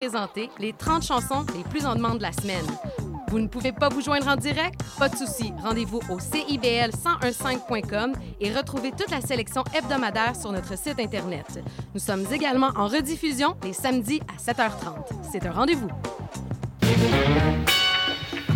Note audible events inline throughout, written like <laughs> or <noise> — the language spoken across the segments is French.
présenter les 30 chansons les plus en demande de la semaine. Vous ne pouvez pas vous joindre en direct? Pas de souci. Rendez-vous au CIBL1015.com et retrouvez toute la sélection hebdomadaire sur notre site Internet. Nous sommes également en rediffusion les samedis à 7h30. C'est un rendez-vous.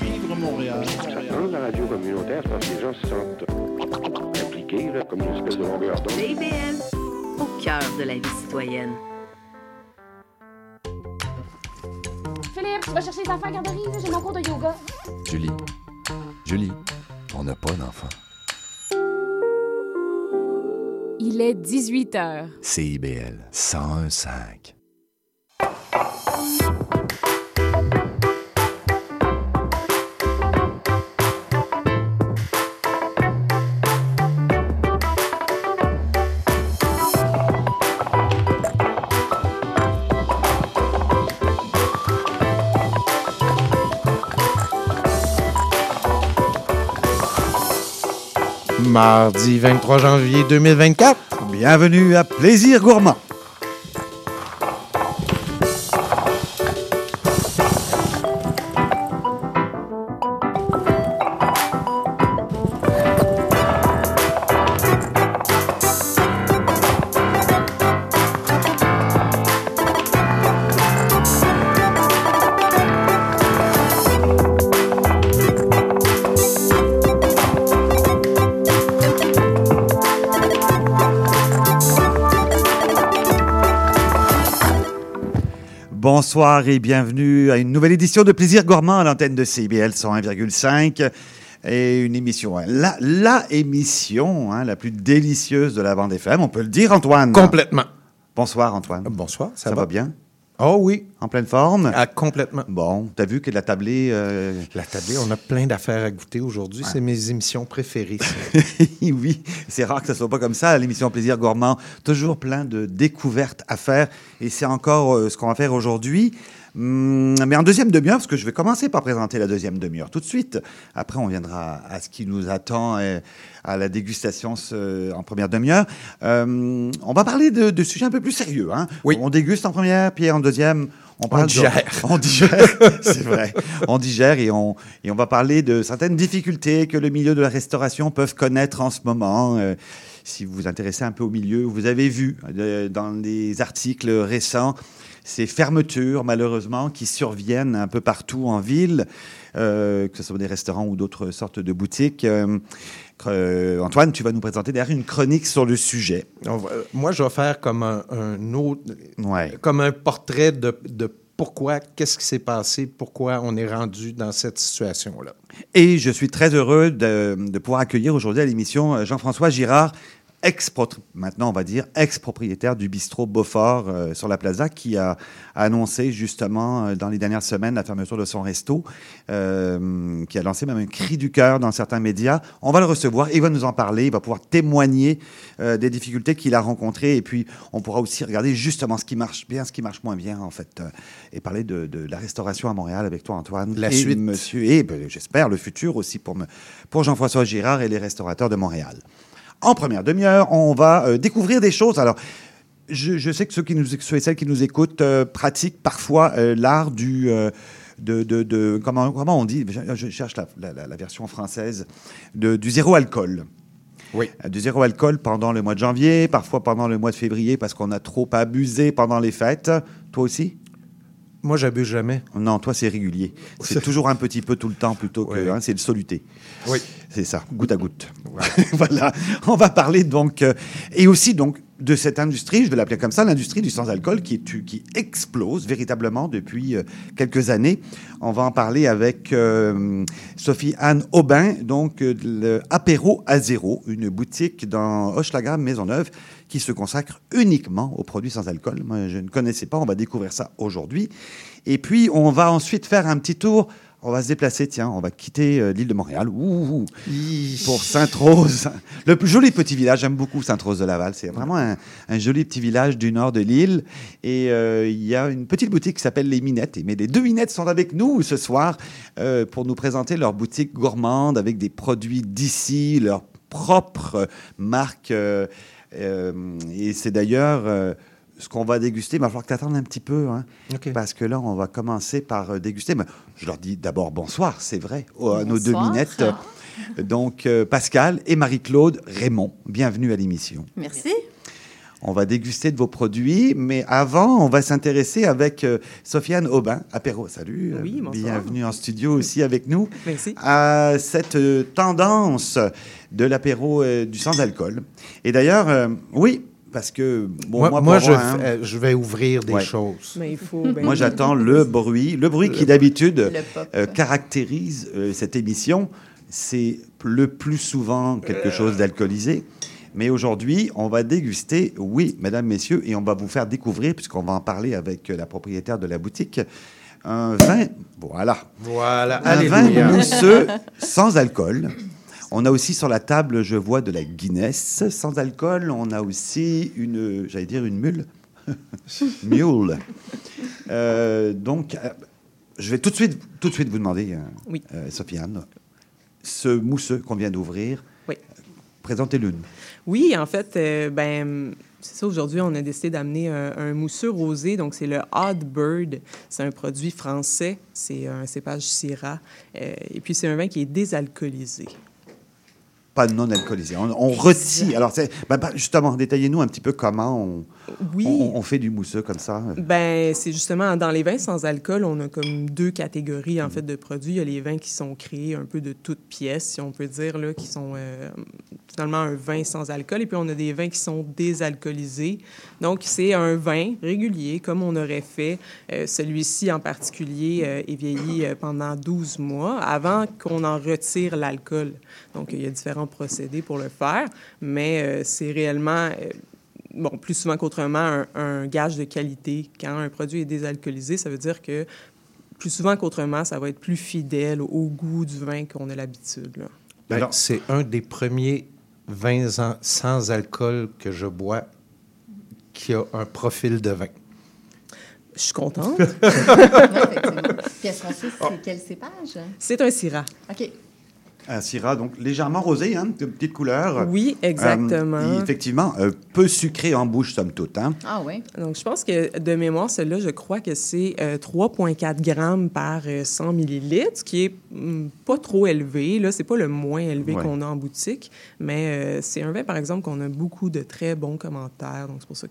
Vivre Montréal. Dans la radio communautaire, c'est parce que les gens se sentent impliqués, là, comme une espèce de longueur d'onde. CIBL, au cœur de la vie citoyenne. Philippe, tu vas chercher les enfants à la garderie, j'ai mon cours de yoga. Julie. Julie, on n'a pas d'enfant. Il est 18 h. CIBL 101.5. Mardi 23 janvier 2024. Bienvenue à Plaisir Gourmand. Bonsoir et bienvenue à une nouvelle édition de Plaisir Gourmand à l'antenne de CBL 101,5 et une émission, hein, la, la émission hein, la plus délicieuse de la bande FM, on peut le dire Antoine. Complètement. Bonsoir Antoine. Bonsoir, Ça, va bien? Oh oui, En pleine forme ah, complètement. Bon, t'as vu que la tablée... euh, La tablée, on a plein d'affaires à goûter aujourd'hui. C'est mes émissions préférées. <laughs> oui, c'est rare que ça soit pas comme ça, l'émission Plaisir Gourmand. Toujours plein de découvertes à faire. Et c'est encore euh, ce qu'on va faire aujourd'hui. Hum, mais en deuxième demi-heure, parce que je vais commencer par présenter la deuxième demi-heure tout de suite. Après, on viendra à ce qui nous attend, à la dégustation ce- en première demi-heure. Euh, on va parler de, de sujets un peu plus sérieux. Hein? Oui. On déguste en première, puis en deuxième, on parle de- digère. <laughs> on digère, c'est vrai. On digère et on, et on va parler de certaines difficultés que le milieu de la restauration peuvent connaître en ce moment. Euh, si vous vous intéressez un peu au milieu, vous avez vu euh, dans les articles récents ces fermetures, malheureusement, qui surviennent un peu partout en ville, euh, que ce soit des restaurants ou d'autres sortes de boutiques. Euh, euh, Antoine, tu vas nous présenter derrière une chronique sur le sujet. Va- moi, je vais faire comme un, un autre, Ouais. comme un portrait de, de pourquoi, qu'est-ce qui s'est passé, pourquoi on est rendu dans cette situation-là. Et je suis très heureux de, de pouvoir accueillir aujourd'hui à l'émission euh, Jean-François Girard, maintenant on va dire ex-propriétaire du bistrot Beaufort euh, sur la Plaza, qui a annoncé justement euh, dans les dernières semaines la fermeture de son resto, euh, qui a lancé même un cri du cœur dans certains médias. On va le recevoir, il va nous en parler, il va pouvoir témoigner euh, des difficultés qu'il a rencontrées, et puis on pourra aussi regarder justement ce qui marche bien, ce qui marche moins bien en fait, euh, et parler de, de la restauration à Montréal avec toi Antoine. La et suite. Monsieur, et ben, j'espère le futur aussi pour, me, pour Jean-François Girard et les restaurateurs de Montréal. En première demi-heure, on va euh, découvrir des choses. Alors, je, je sais que ceux, qui nous, ceux et celles qui nous écoutent euh, pratiquent parfois euh, l'art du... de, de, de- comment, comment on dit? Je, je cherche la, la- version française de, du zéro alcool. Oui. Du zéro alcool pendant le mois de janvier, parfois pendant le mois de février parce qu'on a trop abusé pendant les fêtes. Toi aussi? Moi, j'abuse jamais. Non, toi c'est régulier. C'est toujours un petit peu tout le temps plutôt que Oui. hein, c'est le soluté. Oui. C'est ça, goutte à goutte. <laughs> voilà. On va parler donc euh, et aussi donc de cette industrie, je vais l'appeler comme ça, l'industrie du sans-alcool qui, est- qui explose véritablement depuis euh, quelques années. On va en parler avec euh, Sophie-Anne Aubin, donc euh, le Apéro à zéro, une boutique dans Hochelaga, Maisonneuve, qui se consacre uniquement aux produits sans alcool. Moi, je ne connaissais pas, on va découvrir ça aujourd'hui. Et puis, on va ensuite faire un petit tour. On va se déplacer, tiens, on va quitter euh, l'île de Montréal ouh, ouh, pour Sainte-Rose. Le plus joli petit village, j'aime beaucoup Sainte-Rose de Laval. C'est vraiment un, un joli petit village du nord de l'île. Et euh, il y a une petite boutique qui s'appelle Les Minettes. Et, mais les deux Minettes sont avec nous ce soir euh, pour nous présenter leur boutique gourmande avec des produits d'ici, leur propre marque. euh, et c'est d'ailleurs euh, ce qu'on va déguster. Mais il va falloir que tu attendes un petit peu. Hein, parce que là, on va commencer par euh, déguster. Mais je leur dis d'abord bonsoir, c'est vrai, aux- à nos deux minettes. Euh, Donc, euh, Pascal et Marie-Claude Raymond, bienvenue à l'émission. Merci. On va déguster de vos produits, mais avant, on va s'intéresser avec euh, Sofiane Aubin, apéro. Salut, euh, Oui, bonsoir. bienvenue en studio aussi avec nous, Merci. à cette euh, tendance de l'apéro euh, du sans-alcool. Et d'ailleurs, euh, oui, parce que bon, moi, moi, je, hein, euh, je vais ouvrir des Ouais. choses. Mais il faut. ben, moi, j'attends le bruit, le bruit qui d'habitude euh, caractérise euh, cette émission, c'est le plus souvent quelque chose d'alcoolisé. Mais aujourd'hui, on va déguster, oui, mesdames, messieurs, et on va vous faire découvrir, puisqu'on va en parler avec la propriétaire de la boutique, un vin, voilà, Voilà, un vin mousseux sans alcool. On a aussi sur la table, je vois, de la Guinness sans alcool. On a aussi une, j'allais dire une mule. <laughs> mule. Euh, donc, euh, je vais tout de suite, tout de suite vous demander, euh, Oui. euh, Sofiane, ce mousseux qu'on vient d'ouvrir, Oui. présentez-le nous. Oui, en fait, euh, ben, c'est ça. Aujourd'hui, on a décidé d'amener un, un mousseux rosé. Donc, c'est le Odd Bird. C'est un produit français. C'est un cépage Syrah. Euh, et puis, c'est un vin qui est désalcoolisé. Pas non alcoolisé. On, on retire. Alors, ben, ben, justement, détaillez-nous un petit peu comment on, Oui. on- on fait du mousseux comme ça. Ben, c'est justement dans les vins sans alcool, on a comme deux catégories en fait de produits. Il y a les vins qui sont créés un peu de toutes pièces, si on peut dire là, qui sont euh, finalement un vin sans alcool, et puis on a des vins qui sont désalcoolisés. Donc c'est un vin régulier comme on aurait fait. Euh, Celui-ci en particulier euh, est vieilli euh, pendant 12 mois avant qu'on en retire l'alcool. Donc il y a différents procédés pour le faire, mais euh, c'est réellement euh, bon, plus souvent qu'autrement, un, un gage de qualité. Quand un produit est désalcoolisé, ça veut dire que plus souvent qu'autrement, ça va être plus fidèle au, goût du vin qu'on a l'habitude. Ben, Alors- c'est un des premiers vins sans alcool que je bois qui a un profil de vin. Je suis contente. <laughs> Oui, effectivement. Puis est-ce qu'on sait c'est quel cépage? C'est un Syrah. OK. Un Syrah, donc légèrement rosé, hein, de petite couleur. Oui, exactement. Euh, effectivement, euh, peu sucré en bouche, somme toute. Hein. Ah oui. Donc, je pense que de mémoire, celle-là, je crois que c'est euh, 3,4 grammes par euh, 100 millilitres, ce qui est hum, pas trop élevé. Là, c'est pas le moins élevé Ouais. qu'on a en boutique, mais euh, c'est un vin, par exemple, qu'on a beaucoup de très bons commentaires. Donc, c'est pour ça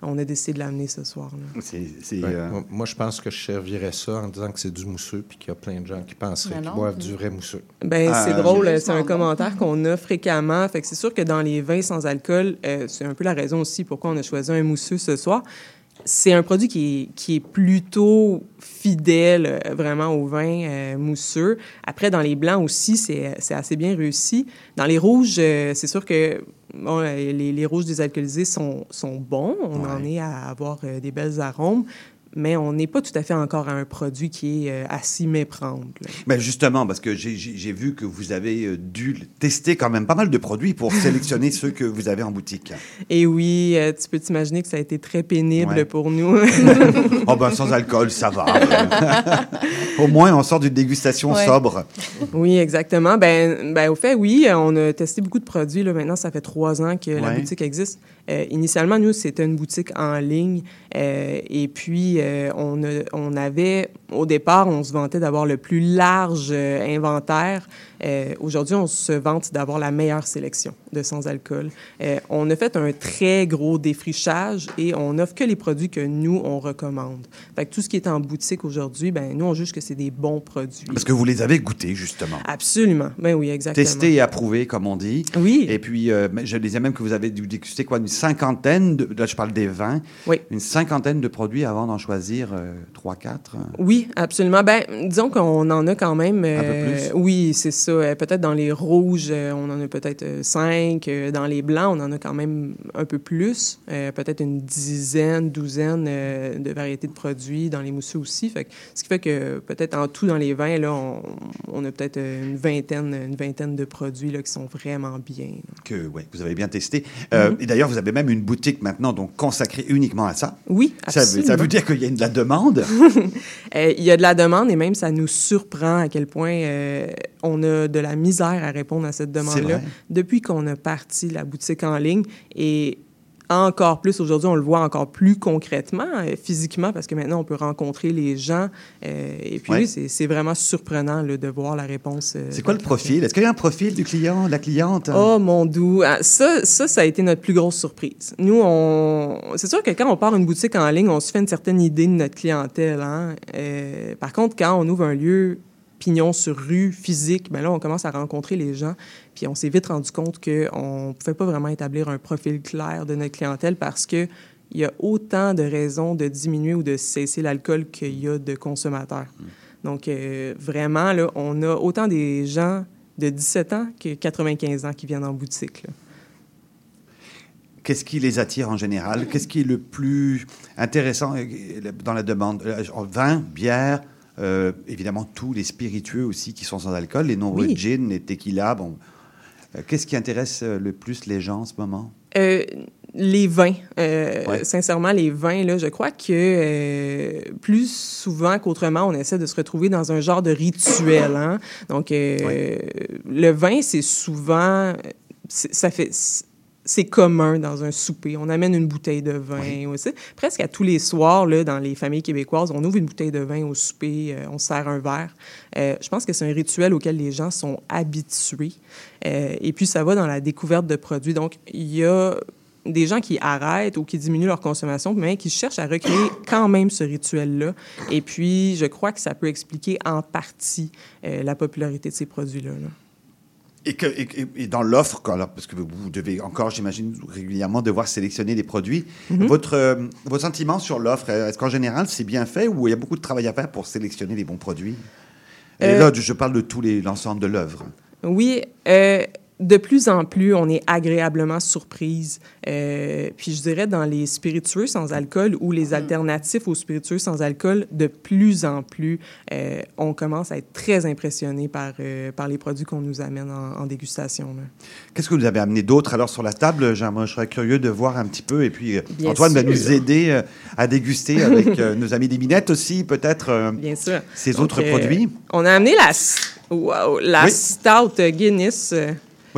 qu'on a décidé de l'amener ce soir. Là. C'est, c'est, Ouais. euh, Moi- Moi, je pense que je servirais ça en disant que c'est du mousseux, puis qu'il y a plein de gens qui penseraient qu'ils boivent du vrai mousseux. Ben, Ah, c'est euh, drôle, c'est c'est un commentaire qu'on a fréquemment. Fait que c'est sûr que dans les vins sans alcool, euh, c'est un peu la raison aussi pourquoi on a choisi un mousseux ce soir. C'est un produit qui est, qui est plutôt fidèle euh, vraiment au vin euh, mousseux. Après, dans les blancs aussi, c'est assez bien réussi. Dans les rouges, euh, c'est sûr que bon, euh, les, les rouges désalcoolisés sont, sont bons. On en est à avoir euh, des belles arômes. Mais on n'est pas tout à fait encore à un produit qui est euh, à s'y méprendre. là. ben justement, parce que j'ai, vu que vous avez euh, dû tester quand même pas mal de produits pour <laughs> sélectionner ceux que vous avez en boutique. Et oui, euh, tu peux t'imaginer que ça a été très pénible Ouais. pour nous. <laughs> Oh ben sans alcool, ça va. <laughs> Au moins, on sort d'une dégustation Ouais. sobre. oui, exactement. Ben, ben, au fait, oui, on a testé beaucoup de produits. Là. Maintenant, ça fait trois ans que la boutique existe. Euh, initialement, nous, c'était une boutique en ligne. euh, et puis, euh, on, a- on avait, au départ, on se vantait d'avoir le plus large euh, inventaire. Euh, Aujourd'hui, on se vante d'avoir la meilleure sélection de sans-alcool. Euh, on a fait un très gros défrichage et on n'offre que les produits que nous, on recommande. Fait que tout ce qui est en boutique aujourd'hui, ben, nous, on juge que c'est des bons produits. Parce que vous les avez goûtés, justement. Absolument. Ben oui, exactement. Testés et approuvés, comme on dit. Oui. Et puis, euh, je disais même que vous avez dû déguster quoi, une cinquantaine, de, là je parle des vins, Oui. une cinquantaine de produits avant d'en choisir trois, quatre. Oui, absolument. Ben, disons qu'on en a quand même. Un peu plus. Oui, c'est ça. Euh, peut-être dans les rouges, euh, on en a peut-être euh, cinq. Dans les blancs, on en a quand même un peu plus. Peut-être une dizaine, douzaine de variétés de produits. Dans les mousseux aussi. Fait que, ce qui fait que peut-être en tout dans les vins, là, on, on a peut-être une vingtaine, une vingtaine de produits là, qui sont vraiment bien. là. Que ouais, vous avez bien testé. Euh, Et d'ailleurs, vous avez même une boutique maintenant donc consacrée uniquement à ça. Oui, Ça, veut- absolument. ça veut dire qu'il y a de la demande? <laughs> Il y a de la demande et même ça nous surprend à quel point euh, on a de la misère à répondre à cette demande-là depuis qu'on a parti la boutique en ligne et encore plus aujourd'hui, on le voit encore plus concrètement, euh, physiquement, parce que maintenant on peut rencontrer les gens. euh, et puis Ouais. oui, c'est- vraiment surprenant là, de voir la réponse. euh, C'est quoi le profil? Est-ce qu'il y a un profil du client, de la cliente? Oh mon doux, Ah, ça, ça, ça a été notre plus grosse surprise. Nous, on, c'est sûr que quand on part une boutique en ligne, on se fait une certaine idée de notre clientèle. Hein? Par contre, quand on ouvre un lieu pignon sur rue physique, ben là, on commence à rencontrer les gens. Puis on s'est vite rendu compte qu'on ne pouvait pas vraiment établir un profil clair de notre clientèle parce que il y a autant de raisons de diminuer ou de cesser l'alcool qu'il y a de consommateurs. Donc, euh, vraiment, là, on a autant des gens de 17 ans que 95 ans qui viennent en boutique. là. Qu'est-ce qui les attire en général? Qu'est-ce qui est le plus intéressant euh, dans la demande? Euh, Vin, bière, euh, évidemment tous les spiritueux aussi qui sont sans alcool, les nombreux Oui. gins, les tequila. Bon, Euh, qu'est-ce qui intéresse euh, le plus les gens en ce moment? Les vins, euh, Ouais. sincèrement, les vins, là, je crois que euh, plus souvent qu'autrement, on essaie de se retrouver dans un genre de rituel. Hein? Donc, euh, le vin, c'est souvent, ça fait, c'est commun dans un souper. On amène une bouteille de vin. aussi. Presque à tous les soirs, là, dans les familles québécoises, on ouvre une bouteille de vin au souper, euh, on sert un verre. Euh, je pense que c'est un rituel auquel les gens sont habitués. Euh, et puis, ça va dans la découverte de produits. Donc, il y a des gens qui arrêtent ou qui diminuent leur consommation, mais qui cherchent à recréer quand même ce rituel-là. Et puis, je crois que ça peut expliquer en partie euh, la popularité de ces produits-là. là. Et, que, et, et- et dans l'offre, parce que vous devez encore, j'imagine, régulièrement devoir sélectionner des produits, Mhm. votre, euh, votre sentiment sur l'offre, est-ce qu'en général c'est bien fait ou il y a beaucoup de travail à faire pour sélectionner les bons produits? Et Euh, là, je parle de l'ensemble de l'œuvre. Oui, euh, de plus en plus, on est agréablement surprise. Euh, puis je dirais dans les spiritueux sans alcool ou les alternatifs aux spiritueux sans alcool, de plus en plus, euh, on commence à être très impressionné par, euh, par les produits qu'on nous amène en, en dégustation. Qu'est-ce que vous avez amené d'autre alors sur la table? Jean, Moi, je serais curieux de voir un petit peu. Et puis, Bien Antoine va nous aider euh, à déguster avec euh, nos amis des minettes aussi, peut-être, euh, Bien sûr. ces Donc, autres euh, produits. On a amené la, wow, la Oui. Stout Guinness.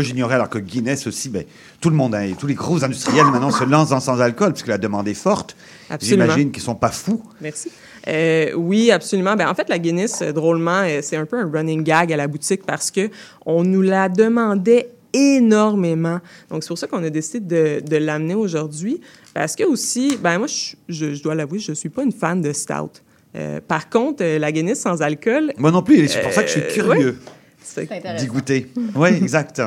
Moi, j'ignorais alors que Guinness aussi, ben, tout le monde, hein, et tous les gros industriels <laughs> maintenant se lancent dans sans alcool parce que la demande est forte. Absolument. J'imagine qu'ils sont pas fous. Merci. Euh, oui, absolument. Ben, en fait, la Guinness, euh, drôlement, euh, c'est un peu un running gag à la boutique parce que on nous la demandait énormément. Donc, c'est pour ça qu'on a décidé de, de l'amener aujourd'hui. Parce que aussi, ben moi, je, je- je dois l'avouer, je suis pas une fan de stout. Euh, par contre, euh, la Guinness sans alcool... Moi non plus, et c'est pour ça que je suis curieux C'est d'y goûter. Oui, exact.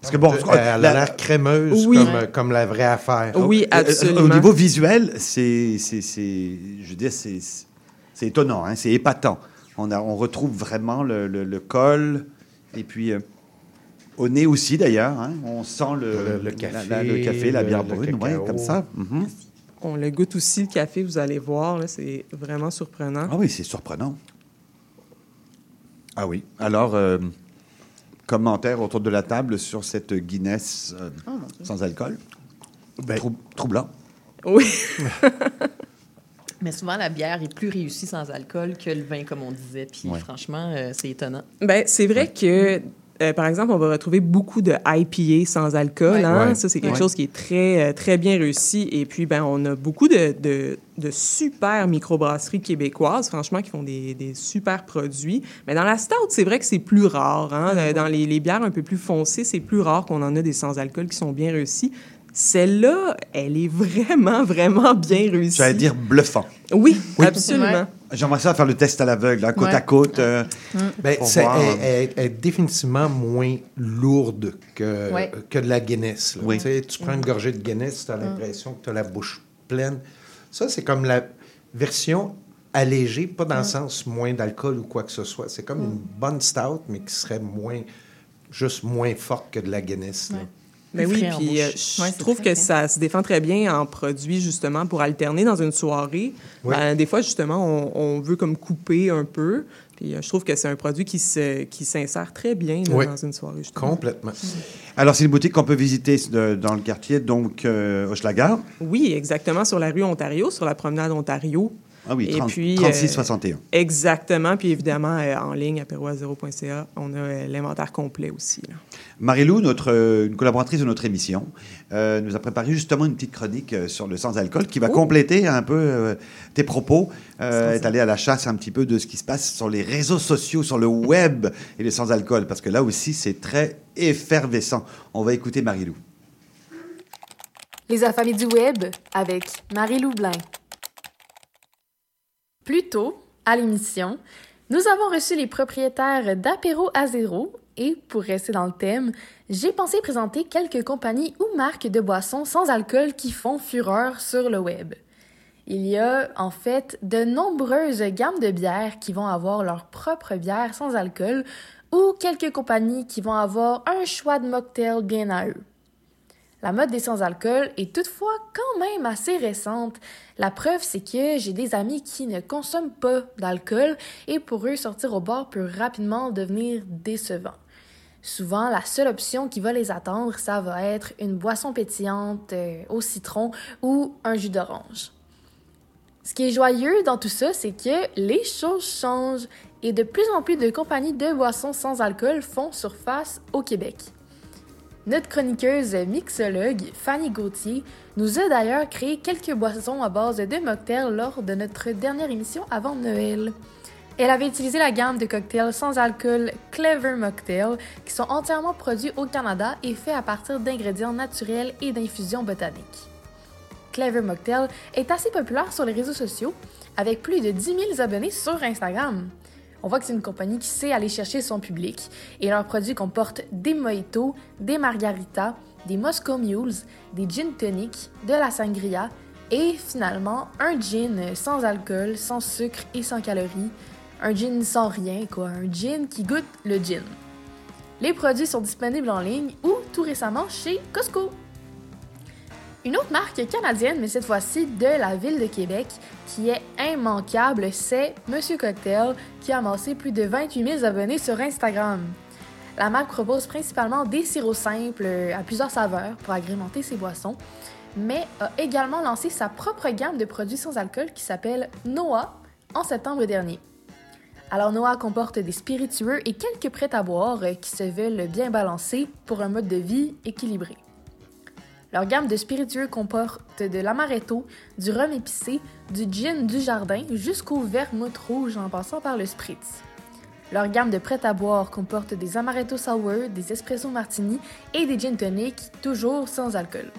Parce que bon, Euh, elle a la- l'air crémeuse Oui. comme, comme la vraie affaire. Oui, euh, euh, absolument. Au niveau visuel, c'est, c'est, c'est- je veux dire, c'est, c'est étonnant, hein, c'est épatant. On, a, on retrouve vraiment le, le- le col, et puis euh, au nez aussi d'ailleurs, hein, on sent le, Le- le la- café, la- le, café, la bière le brune, ouais, comme ça. Mhm. On le goûte aussi, le café, vous allez voir, c'est vraiment surprenant. Ah oui, c'est surprenant. Ah oui. Alors, euh, commentaire autour de la table sur cette Guinness euh, Oh, Dieu. sans alcool. Ben, Trou- troublant. Oui. <laughs> Mais souvent, la bière est plus réussie sans alcool que le vin, comme on disait. Puis Ouais. franchement, euh, c'est étonnant. Ben, c'est vrai que, euh, par exemple, on va retrouver beaucoup de IPA sans alcool. Ouais. Hein? Ouais. Ça, c'est quelque Ouais. chose qui est très, euh, très bien réussi. Et puis, ben, on a beaucoup de, de, de super microbrasseries québécoises, franchement, qui font des, des super produits. Mais dans la stout, c'est vrai que c'est plus rare. Hein? Dans les, les bières un peu plus foncées, c'est plus rare qu'on en a des sans-alcool qui sont bien réussis. Celle-là, elle est vraiment, vraiment bien réussie. J'allais dire bluffant. Oui, absolument. J'aimerais ça faire le test à l'aveugle, hein, côte Ouais. à côte. euh, Ben, c'est- voir. elle, elle- elle est définitivement moins lourde que, Ouais. que de la Guinness. là. Oui. Tu sais, Tu prends une gorgée de Guinness, tu as l'impression que tu as la bouche pleine. Ça, c'est comme la version allégée, pas dans le sens moins d'alcool ou quoi que ce soit. C'est comme une bonne stout, mais qui serait moins, juste moins forte que de la Guinness. là. Ben oui, puis euh, Ouais, je trouve que ça se défend très bien en produit, justement, pour alterner dans une soirée. Oui. Ben, des fois, justement, on, on veut comme couper un peu. Puis euh, je trouve que c'est un produit qui se- qui s'insère très bien là, Oui. dans une soirée. justement. Complètement. Alors, c'est une boutique qu'on peut visiter de- dans le quartier, donc euh, Hochelaga. Oui, exactement, sur la rue Ontario, sur la promenade Ontario. Ah oui, Et 30 puis, 36 euh, 61. Exactement. Puis évidemment, euh, en ligne, apéroazero.ca, on a euh, l'inventaire complet aussi. là. Marie-Lou, notre, une collaboratrice de notre émission, euh, nous a préparé justement une petite chronique euh, sur le sans-alcool qui va compléter un peu euh, tes propos. Euh, est allée à la chasse un petit peu de ce qui se passe sur les réseaux sociaux, sur le web et le sans-alcool, parce que là aussi, c'est très effervescent. On va écouter Marie-Lou. Les affamés du web avec Marie-Lou Blin. Plus tôt, à l'émission, nous avons reçu les propriétaires d'Apéro à zéro et, pour rester dans le thème, j'ai pensé présenter quelques compagnies ou marques de boissons sans alcool qui font fureur sur le web. Il y a en fait de nombreuses gammes de bières qui vont avoir leur propre bière sans alcool ou quelques compagnies qui vont avoir un choix de mocktail bien à eux. La mode des sans-alcool est toutefois quand même assez récente. La preuve, c'est que j'ai des amis qui ne consomment pas d'alcool et pour eux, sortir au bar peut rapidement devenir décevant. Souvent, la seule option qui va les attendre, ça va être une boisson pétillante euh, au citron ou un jus d'orange. Ce qui est joyeux dans tout ça, c'est que les choses changent et de plus en plus de compagnies de boissons sans alcool font surface au Québec. Notre chroniqueuse mixologue, Fanny Gauthier, nous a d'ailleurs créé quelques boissons à base de mocktails lors de notre dernière émission avant Noël. Elle avait utilisé la gamme de cocktails sans alcool Clever Mocktail, qui sont entièrement produits au Canada et faits à partir d'ingrédients naturels et d'infusions botaniques. Clever Mocktail est assez populaire sur les réseaux sociaux, avec plus de 10 000 abonnés sur Instagram. On voit que c'est une compagnie qui sait aller chercher son public et leurs produits comportent des mojitos, des margaritas, des Moscow Mules, des gin tonic, de la sangria et finalement un gin sans alcool, sans sucre et sans calories. Un gin sans rien, quoi. Un gin qui goûte le gin. Les produits sont disponibles en ligne ou tout récemment chez Costco. Une autre marque canadienne, mais cette fois-ci de la ville de Québec, qui est immanquable, c'est Monsieur Cocktail, qui a amassé plus de 28 000 abonnés sur Instagram. La marque propose principalement des sirops simples euh, à plusieurs saveurs pour agrémenter ses boissons, mais a également lancé sa propre gamme de produits sans alcool qui s'appelle Noah en septembre dernier. Alors Noah comporte des spiritueux et quelques prêts à boire euh, qui se veulent bien balancés pour un mode de vie équilibré. Leur gamme de spiritueux comporte de l'amaretto, du rhum épicé, du gin du jardin jusqu'au vermouth rouge en passant par le spritz. Leur gamme de prêt à boire comporte des amaretto sour, des espresso martini et des gin tonic, toujours sans alcool.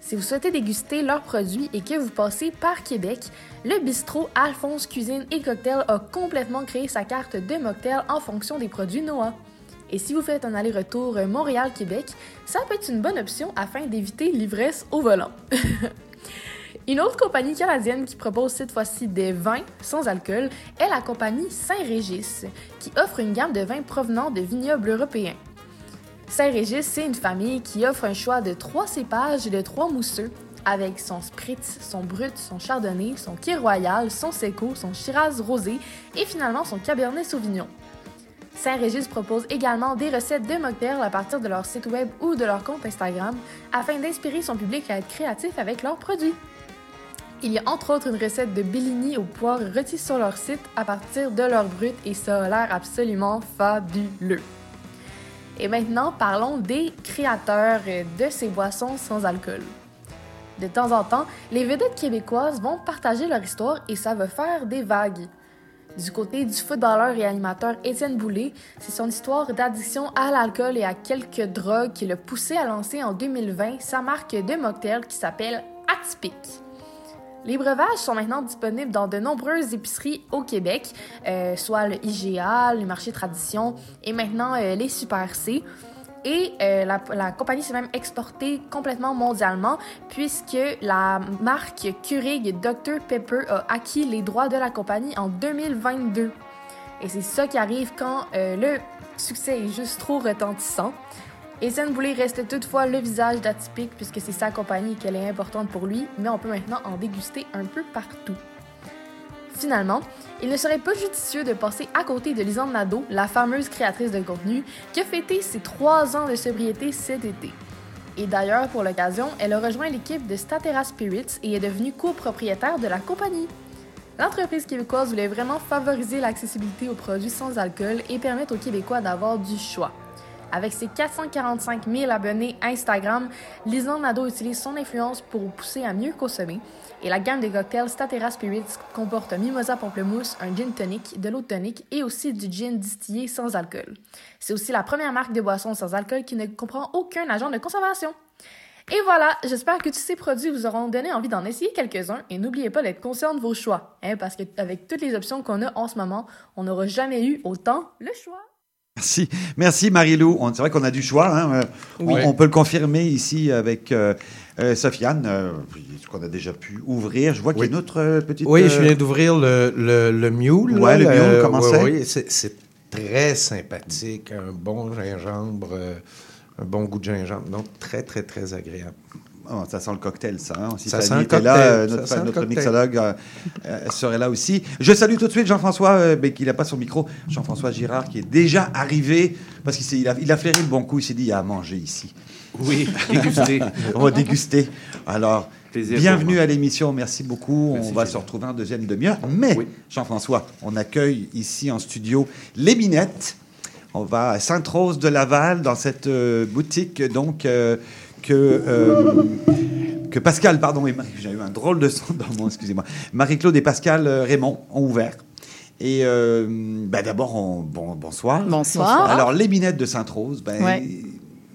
Si vous souhaitez déguster leurs produits et que vous passez par Québec, le bistrot Alphonse Cuisine et Cocktail a complètement créé sa carte de mocktail en fonction des produits Noah. Et si vous faites un aller-retour Montréal-Québec, ça peut être une bonne option afin d'éviter l'ivresse au volant. <laughs> Une autre compagnie canadienne qui propose cette fois-ci des vins sans alcool est la compagnie Saint-Régis, qui offre une gamme de vins provenant de vignobles européens. Saint-Régis, c'est une famille qui offre un choix de trois cépages et de trois mousseux, avec son spritz, son brut, son chardonnay, son quai royal, son seco, son shiraz rosé et finalement son cabernet sauvignon. Saint-Régis propose également des recettes de mocktails à partir de leur site web ou de leur compte Instagram afin d'inspirer son public à être créatif avec leurs produits. Il y a entre autres une recette de Bellini aux poires rôties sur leur site à partir de leur brut et ça a l'air absolument fabuleux. Et maintenant, parlons des créateurs de ces boissons sans alcool. De temps en temps, les vedettes québécoises vont partager leur histoire et ça va faire des vagues. Du côté du footballeur et animateur Étienne Boulay, c'est son histoire d'addiction à l'alcool et à quelques drogues qui l'a poussé à lancer en 2020 sa marque de mocktail qui s'appelle Atypique. Les breuvages sont maintenant disponibles dans de nombreuses épiceries au Québec, euh, soit le IGA, le marché Tradition et maintenant euh, les Super C. Et euh, la, compagnie s'est même exportée complètement mondialement puisque la marque Keurig Dr Pepper a acquis les droits de la compagnie en 2022. Et c'est ça qui arrive quand euh, le succès est juste trop retentissant. Étienne Boulay reste toutefois le visage d'Atypique puisque c'est sa compagnie qu'elle est importante pour lui, mais on peut maintenant en déguster un peu partout. Finalement, il ne serait pas judicieux de passer à côté de Lisanne Nadeau, la fameuse créatrice de contenu, qui a fêté ses trois ans de sobriété cet été. Et d'ailleurs, pour l'occasion, elle a rejoint l'équipe de Statera Spirits et est devenue copropriétaire de la compagnie. L'entreprise québécoise voulait vraiment favoriser l'accessibilité aux produits sans alcool et permettre aux Québécois d'avoir du choix. Avec ses 445 000 abonnés Instagram, Lisanne Nadeau utilise son influence pour pousser à mieux consommer. Et la gamme de cocktails Statera Spirits comporte un mimosa pamplemousse, un gin tonic, de l'eau tonique et aussi du gin distillé sans alcool. C'est aussi la première marque de boisson sans alcool qui ne comprend aucun agent de conservation. Et voilà, j'espère que tous ces produits vous auront donné envie d'en essayer quelques-uns et n'oubliez pas d'être conscient de vos choix, hein, parce qu'avec toutes les options qu'on a en ce moment, on n'aura jamais eu autant le choix. Merci, merci Marie-Lou. On- C'est vrai qu'on a du choix. hein, euh, on- Oui. On, peut le confirmer ici avec euh, euh, Sofiane, euh, qu'on a déjà pu ouvrir? Je vois qu'il y a une autre euh, petite. Oui, euh, je viens d'ouvrir le, le, le Mule. Là, le Mule, comment ouais, c'est? oui, c'est? très sympathique, un bon gingembre, euh, un bon goût de gingembre. Donc, très, très, très agréable. Oh, ça sent le cocktail, ça. hein. Si Ça sent était là, euh, ça notre, sent mixologue euh, euh, serait là aussi. Je salue tout de suite Jean-François, euh, mais qu'il n'a pas son micro. Jean-François Girard, qui est déjà arrivé, parce qu'il a, il a flairé le bon coup. Il s'est dit, il y a à manger ici. Oui, déguster. <laughs> On va déguster. Alors, Plaisir bienvenue à l'émission. Merci beaucoup. Merci, on va se retrouver en deuxième demi-heure. Mais, Jean-François, on accueille ici en studio les Minettes. On va à Sainte-Rose de Laval, dans cette euh, boutique donc euh, que, euh, que Pascal, pardon, et j'ai eu un drôle de son dans mon, excusez-moi. Marie-Claude et Pascal euh, Raymond ont ouvert. Et euh, bah, d'abord, on- bon, bonsoir. Bonsoir. Alors, les Minettes de Sainte-Rose, ben, Ouais.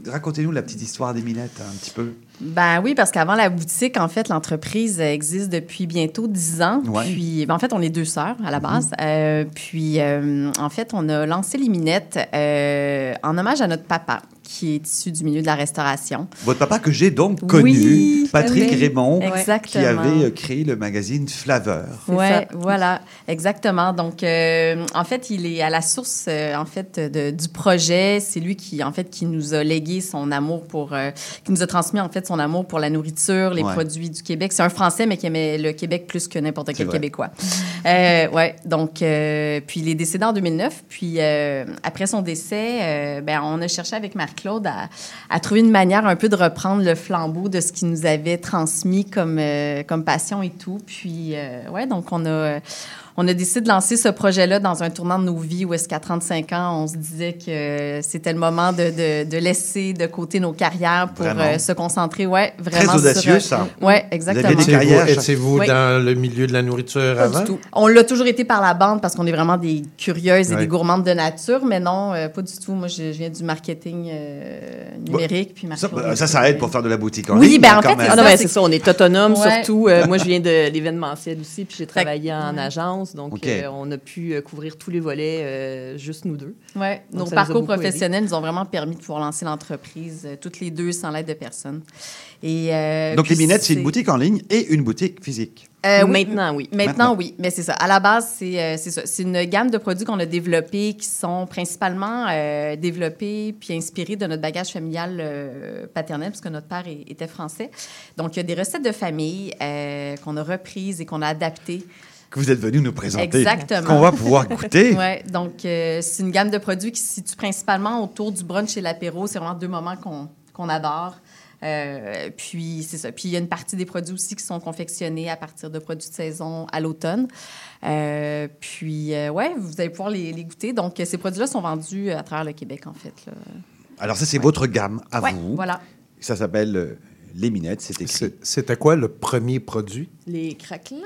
Racontez-nous la petite histoire des Minettes un petit peu. Ben oui, parce qu'avant la boutique, en fait, l'entreprise existe depuis bientôt 10 ans. Ouais. Puis, ben, en fait, on est deux sœurs à la base. Euh, puis, euh, en fait, on a lancé les minettes euh, en hommage à notre papa, qui est issu du milieu de la restauration. Votre papa que j'ai donc connu, Oui, Patrick oui. Raymond, qui avait euh, créé le magazine Flaveur. Ouais, voilà, exactement. Donc, euh, en fait, il est à la source, euh, en fait, de- du projet. C'est lui qui, en fait, qui nous a légué son amour pour, euh, qui nous a transmis en fait son amour pour la nourriture, les Ouais. produits du Québec. C'est un Français, mais qui aimait le Québec plus que n'importe quel vrai. Québécois. Ouais, donc, puis il est décédé en 2009. Puis après son décès, ben, on a cherché avec Marc-Claude à, à trouver une manière un peu de reprendre le flambeau de ce qu'il nous avait transmis comme, euh, comme passion et tout. Puis, euh, ouais, donc on a, on a décidé de lancer ce projet-là dans un tournant de nos vies où est-ce qu'à 35 ans, on se disait que c'était le moment de, de, de laisser de côté nos carrières pour euh, se concentrer, ouais, vraiment audacieux, sur, euh, ça. Ouais, exactement. des Étiez-vous- carrières, Étiez-vous Oui. dans le milieu de la nourriture Pas avant? du tout. On l'a toujours été par la bande parce qu'on est vraiment des curieuses et des gourmandes de nature, mais non, euh, pas du tout. Moi, je, je viens du marketing euh, numérique. puis Ça, Marc-Claude bah, ça, ça aide pour faire de la boutique en Oui, ligne. ben, hein, en fait. Ah non, ben, c'est ça, on est autonome Ouais. surtout. Euh, moi, je viens de <laughs> l'événementiel aussi, puis j'ai travaillé en agence, donc euh, on a pu euh, couvrir tous les volets, euh, juste nous deux. Ouais, Donc, nos parcours professionnels nous ont vraiment permis de pouvoir lancer l'entreprise, euh, toutes les deux, sans l'aide de personne. Et, euh, Donc, puis les Minettes, c'est une boutique en ligne et une boutique physique. Euh, oui. Maintenant, oui. Maintenant, Maintenant. oui. Mais c'est ça. À la base, c'est euh, c'est ça. C'est une gamme de produits qu'on a développés qui sont principalement euh, développés puis inspirés de notre bagage familial euh, paternel, puisque notre père est- était français. Donc, il y a des recettes de famille euh, qu'on a reprises et qu'on a adaptées. Que vous êtes venu nous présenter. Exactement. Qu'on va pouvoir goûter. <laughs> Ouais, donc, euh, c'est une gamme de produits qui se situe principalement autour du brunch et l'apéro. C'est vraiment deux moments qu'on qu'on adore. Euh, puis, c'est ça. Puis, il y a une partie des produits aussi qui sont confectionnés à partir de produits de saison à l'automne. Euh, puis, euh, ouais, vous allez pouvoir les, les goûter. Donc, ces produits-là sont vendus à travers le Québec, en fait. là. Alors, ça, c'est votre gamme à Ouais, vous. voilà. Ça s'appelle euh, Les Minettes, c'est écrit. C'est- C'était quoi le premier produit? Les craquelins?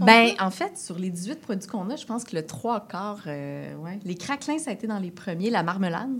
Ben, en fait, sur les 18 produits qu'on a, je pense que le 3 quarts, euh, ouais. Les craquelins, ça a été dans les premiers. La marmelade,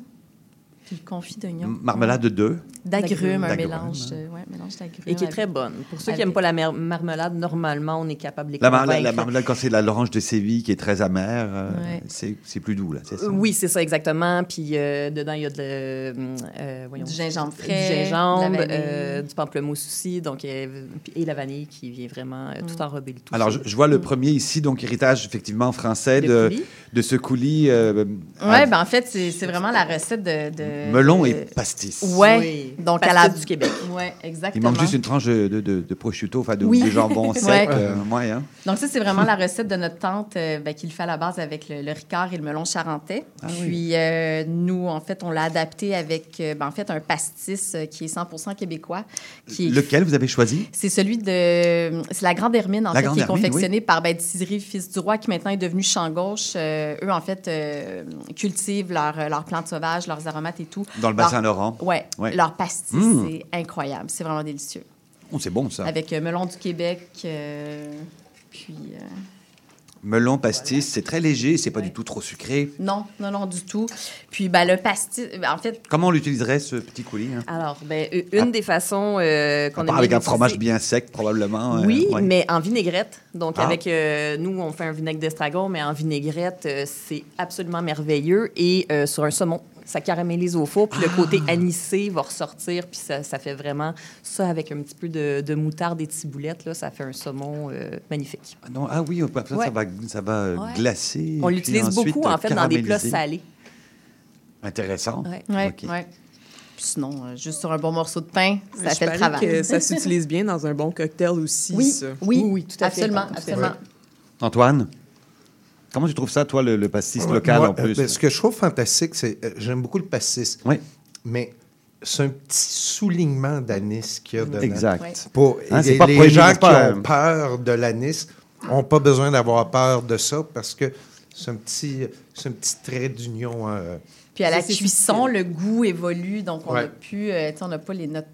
puis le confit d'oignon. Marmelade de deux. D'agrumes, un mélange, ouais. ouais, mélange d'agrumes. Et qui est avec- très bonne. Pour ceux qui n'aiment pas la mer- marmelade, normalement, on est capable de les La, mar- la- convaincre. la marmelade, quand c'est la l'orange de Séville qui est très amère, euh, Ouais. c'est c'est plus doux, là, c'est ça? Oui, c'est ça, exactement. Puis euh, dedans, il y a de, euh, voyons, Du gingembre du frais, gingembre, vanille. euh, du pamplemousse aussi, donc, euh, et la vanille qui vient vraiment euh, tout enrober le tout. Alors, je, je vois le premier ici, donc héritage effectivement français De de. De ce coulis. euh, Oui, à ben en fait, c'est c'est vraiment la recette de. de melon de- et pastis. Ouais. Oui. Donc, Pastis à la. du Québec. Oui, Il exactement. manque juste une tranche de, de, prosciutto, enfin de, Oui. de jambon <laughs> sec. Ouais. euh, ouais, hein. Donc, ça, c'est vraiment la recette de notre tante euh, ben, qui le fait à la base avec le, le ricard et le melon charentais. Ah oui. Puis, euh, nous, en fait, on l'a adapté avec, euh, ben, en fait, un pastis qui est 100% québécois. Qui est- Lequel vous avez choisi? C'est celui de. C'est la Grande Hermine, en La fait, qui est Hermine, confectionnée par ben, Fils du Roi, qui maintenant est devenue Champ Gauche. Euh, eux, en fait, euh, cultivent leurs leurs plantes sauvages, leurs aromates et tout. Dans le Leur- bassin Laurent. Ouais. Ouais. Leur pastis, Mm. c'est incroyable. C'est vraiment délicieux. Oh, c'est bon, ça. Avec euh, melon du Québec, euh, puis. Melon, pastis, c'est très léger, c'est pas du tout trop sucré. Non, non, non, du tout. Puis, ben, le pastis, en fait, Comment on l'utiliserait, ce petit coulis? hein? Alors, ben, une des façons euh, qu'on aime avec un fromage bien sec, probablement. euh, Oui, ouais. mais en vinaigrette. Donc, Ah. avec euh, nous, on fait un vinaigre d'estragon, mais en vinaigrette, euh, c'est absolument merveilleux. Et sur un saumon, ça caramélise au four, puis le côté Ah. anisé va ressortir, puis ça, ça fait vraiment ça avec un petit peu de, de moutarde et de ciboulette. Là, ça fait un saumon euh, magnifique. Ah non, ah oui, ça, ça Ouais. va, ça va Ouais. glacer. On l'utilise beaucoup, en fait, dans des plats salés. Intéressant. Ouais. Puis sinon, euh, juste sur un bon morceau de pain, ça Je fait le travail. que ça <laughs> s'utilise bien dans un bon cocktail aussi. Oui, ça. oui, tout à fait. absolument, Tout à fait. absolument. Antoine, comment tu trouves ça, toi, le, le pastis Ouais, local moi, en plus? euh, ben, ce que je trouve fantastique, c'est euh, j'aime beaucoup le pastis. Oui. Mais c'est un petit soulignement d'anis qu'il y a dedans. Exact. Ouais. Pour, Hein, et c'est pas les gens qui ont peur de l'anis n'ont pas besoin d'avoir peur de ça parce que c'est un petit, c'est un petit trait d'union. euh, Puis à la cuisson, le goût évolue, donc on Ouais. n'a plus, euh, tu sais, on n'a pas les notes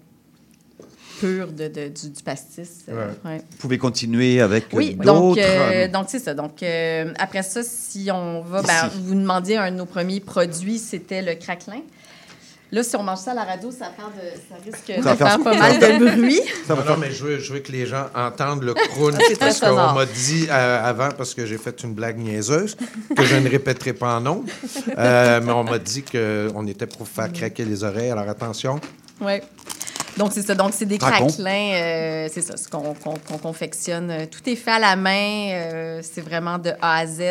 pures de, de- du, du pastis. euh, ouais. Vous pouvez continuer avec Oui, d'autres. donc euh, donc c'est ça. Donc euh, après ça, si on va, ben, vous demandiez un de nos premiers produits, c'était le craquelin. Là, si on mange ça à la radio, ça, de- ça risque Ça va de faire faire pas mal de <laughs> bruit. Non, non, mais je veux, je veux que les gens entendent le <laughs> très parce qu'on m'a dit euh, avant, parce que j'ai fait une blague niaiseuse, que je ne répéterai pas en nom, euh, mais on m'a dit qu'on était pour faire craquer les oreilles. Alors attention. Oui. Donc, c'est ça. Donc, c'est des craquelins. euh, c'est ça, ce qu'on confectionne. Euh, Tout est fait à la main. euh, c'est vraiment de A à Z.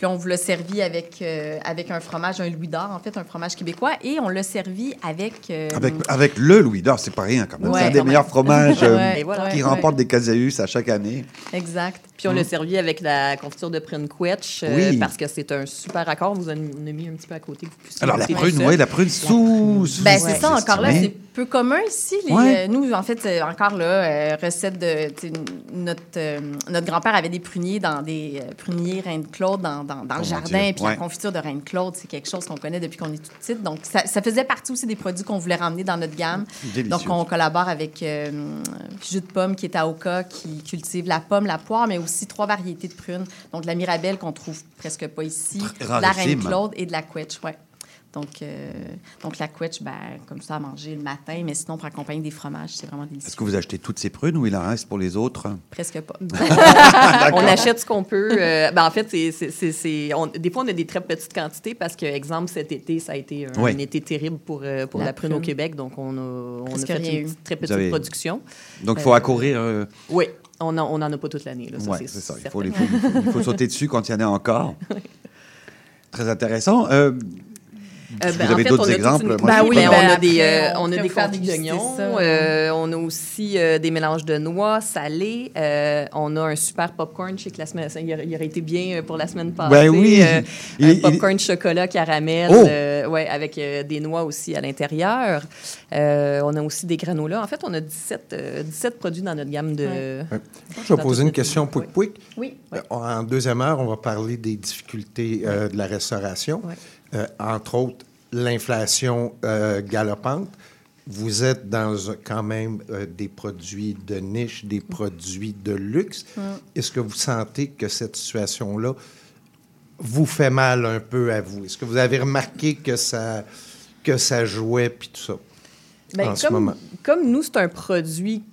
puis, on vous l'a servi avec, euh, avec un fromage, un Louis d'Or, en fait, un fromage québécois. Et on l'a servi avec... euh, Avec, avec le Louis d'Or, c'est pas rien quand même. Ouais, c'est un des meilleurs fromages euh, <laughs> Ouais, qui ouais. remporte des Casaus à chaque année. Exact. Puis on Mm. l'a servi avec la confiture de prune quetch euh, Oui. parce que c'est un super accord. Vous en avez mis un petit peu à côté. vous Alors, la prune, oui, la prune sous. Ben, sous- c'est ça, encore là, c'est peu commun ici. Les, Ouais. euh, nous, en fait, euh, encore là, euh, recette de. Notre, euh, notre grand-père avait des pruniers dans des euh, pruniers Reine-Claude dans, dans, dans Oh, le mon jardin. Dieu. Puis Ouais. la confiture de Reine-Claude, c'est quelque chose qu'on connaît depuis qu'on est tout petite. Donc, ça, ça faisait partie aussi des produits qu'on voulait ramener dans notre gamme. Délicieux. Donc, on collabore avec euh, Jus de pomme qui est à Oka, qui cultive la pomme, la poire, mais aussi trois variétés de prunes. Donc, de la Mirabelle qu'on trouve presque pas ici, de la rarissime. Reine-Claude et de la Quetch, ouais. Donc, euh, donc la quetch, ben, comme ça, à manger le matin, mais sinon, pour accompagner des fromages, c'est vraiment délicieux. Est-ce que vous achetez toutes ces prunes ou il en reste pour les autres? Presque pas. <laughs> on achète ce qu'on peut. euh, ben, en fait, c'est, c'est- c'est- c'est- on- des fois, on a des très petites quantités parce que, exemple, cet été, ça a été un, été terrible pour, euh, pour La la, prune au. Québec. Donc, on a, on a fait rien une petite- très petite avez- production. Donc, il faut Euh, accourir. euh, Oui, on n'en on en a pas toute l'année. Ouais, c'est c'est ça. Il certain. faut, il faut- il faut- il faut sauter dessus quand il y en a encore. <laughs> Très intéressant. Euh, vous ben, en avez d'autres on a toute exemples? une- Moi, Ben je- oui, ben, ben, on a après, des, euh, on on a des vous confits d'oignons. euh, on a aussi euh, des mélanges de noix salées. euh, on a un super popcorn. Je sais que la semaine, il aurait, il aurait été bien pour la semaine passée. Ben oui. euh, Il- un il- popcorn chocolat caramel, Oh! euh, ouais, avec euh, des noix aussi à l'intérieur. Euh, on a aussi des granolas. En fait, on a 17, euh, 17 produits dans notre gamme de. Ouais. Je vais poser une question pouic pouic. Oui. Euh, En deuxième heure, on va parler des difficultés euh, de la restauration, Ouais. Euh, entre autres l'inflation euh, galopante. vous êtes dans quand même euh, des produits de niche, des produits de luxe. Mm. Est-ce que vous sentez que cette situation-là vous fait mal un peu à vous? Est-ce que vous avez remarqué que ça, que ça jouait puis tout ça Ben, en ce comme, moment? comme nous, c'est un produit,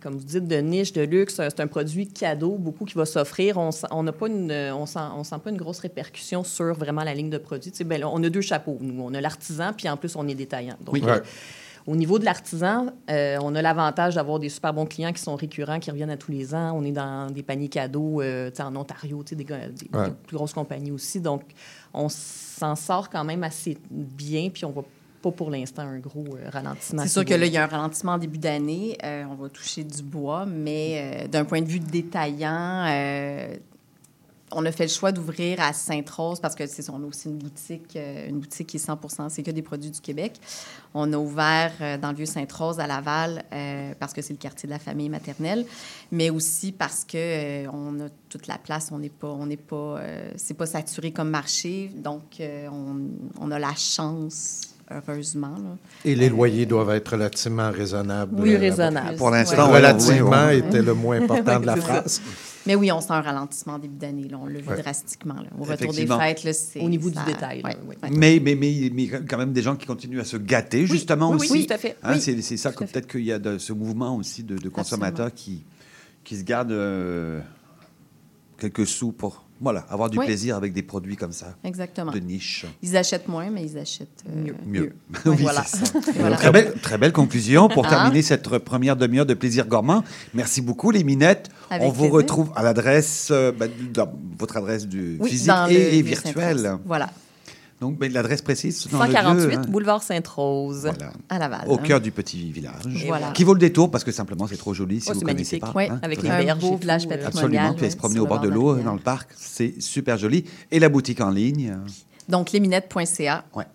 comme vous dites, de niche, de luxe, c'est un produit cadeau, beaucoup qui va s'offrir. On n'a pas une, on sent, on sent pas une grosse répercussion sur vraiment la ligne de produits. Tu sais, ben, on a deux chapeaux, nous. On a l'artisan, puis en plus, on est détaillant. Donc, Oui. euh, Ouais. Au niveau de l'artisan, euh, on a l'avantage d'avoir des super bons clients qui sont récurrents, qui reviennent à tous les ans. On est dans des paniers cadeaux euh, en Ontario, des, des- Ouais. des plus grosses compagnies aussi. Donc, on s'en sort quand même assez bien, puis on voit pas pour l'instant un gros euh, ralentissement. C'est ce sûr que là, il y a un ralentissement en début d'année. Euh, on va toucher du bois, mais euh, d'un point de vue détaillant, on a fait le choix d'ouvrir à Sainte-Rose parce que c'est on a aussi une boutique, euh, une boutique qui est 100 c'est que des produits du Québec. On a ouvert euh, dans le vieux Sainte-Rose à Laval euh, parce que c'est le quartier de la famille maternelle, mais aussi parce que euh, on a toute la place, on n'est pas, on n'est pas, euh, c'est pas saturé comme marché, donc euh, on, on a la chance. Heureusement. Là. Et les loyers doivent être relativement raisonnables. Oui, raisonnables. Pour l'instant, Ouais. Relativement oui, oui. était le moins <laughs> important de la phrase. Mais oui, on sent un ralentissement en début d'année. là. On l'a vu Ouais. drastiquement. là. Au retour des fêtes, là, c'est... Au niveau ça- du détail, là, oui. Mais, mais, mais, mais quand même des gens qui continuent à se gâter, justement oui, aussi. oui, tout à fait. Hein, Oui, c'est, c'est ça tout que peut-être qu'il y a de, ce mouvement aussi de, de consommateurs qui, qui se gardent euh, quelques sous pour voilà, avoir du Oui. plaisir avec des produits comme ça, Exactement. de niche. Ils achètent moins, mais ils achètent euh, Mieux. Mieux. <laughs> Oui, voilà. ça. <laughs> Voilà. Très, belle, très belle conclusion pour Hein? terminer cette première demi-heure de plaisir gourmand. Merci beaucoup, les minettes. Avec On vous plaisir. retrouve à l'adresse, euh, dans votre adresse du Oui, physique le et, et virtuelle. Voilà. Donc, ben, l'adresse précise dans le 148 vieux, hein. boulevard Sainte-Rose. Voilà. À Laval. Au hein. cœur du petit village. Voilà. Qui vaut le détour parce que simplement c'est trop joli si Oh, vous c'est ne connaissez magnifique. pas. Oui, hein. avec les berges beau et village patrimonial. Absolument. Puis ouais, se promener au bord de l'eau dans le parc. C'est super joli. Et la boutique en ligne, Donc, lesminettes.ca, Ouais.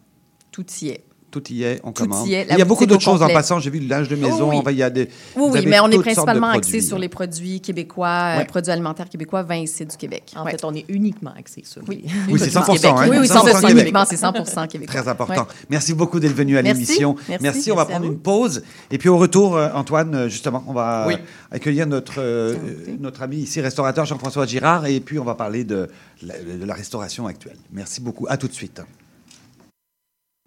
tout y est. tout y est, on Tout y est, Il y a beaucoup d'autres au choses en passant. J'ai vu le linge de maison. Oh oui. enfin, il y a des, Oui, mais on est principalement axé sur les produits québécois, euh, Ouais. produits alimentaires québécois, vin ici du Québec. En Ouais. fait, on est uniquement axé sur Oui. les- Oui, les c'est produits 100%, hein. Oui, oui, 100% 100% Québec. uniquement, c'est 100 <laughs> québécois. Très important. Ouais. Merci beaucoup d'être venu à Merci. l'émission. Merci. On va Merci prendre une pause. Et puis au retour, euh, Antoine, euh, justement, on va accueillir notre, euh, notre ami ici, restaurateur Jean-François Girard. Et puis on va parler de la, de la restauration actuelle. Merci beaucoup. À tout de suite.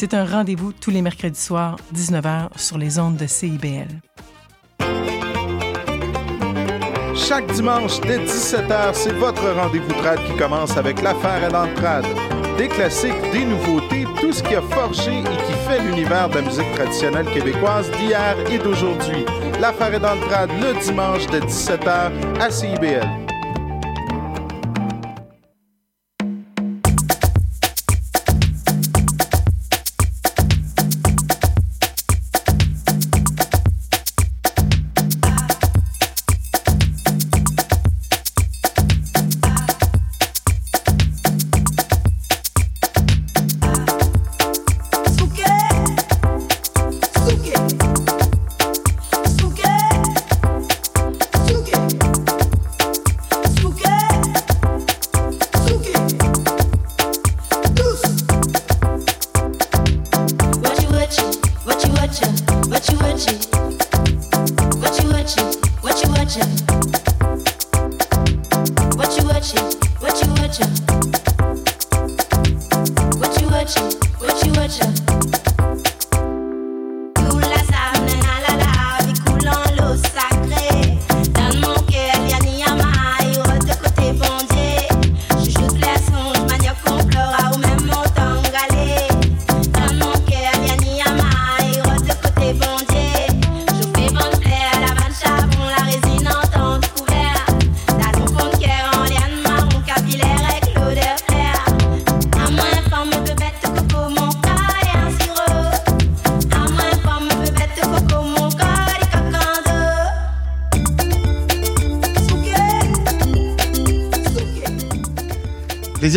C'est un rendez-vous tous les mercredis soirs, 19h, sur les ondes de CIBL. Chaque dimanche dès 17h, c'est votre rendez-vous trad qui commence avec l'affaire à l'entrade. Des classiques, des nouveautés, tout ce qui a forgé et qui fait l'univers de la musique traditionnelle québécoise d'hier et d'aujourd'hui. L'affaire est dans le trad le dimanche de 17h à CIBL.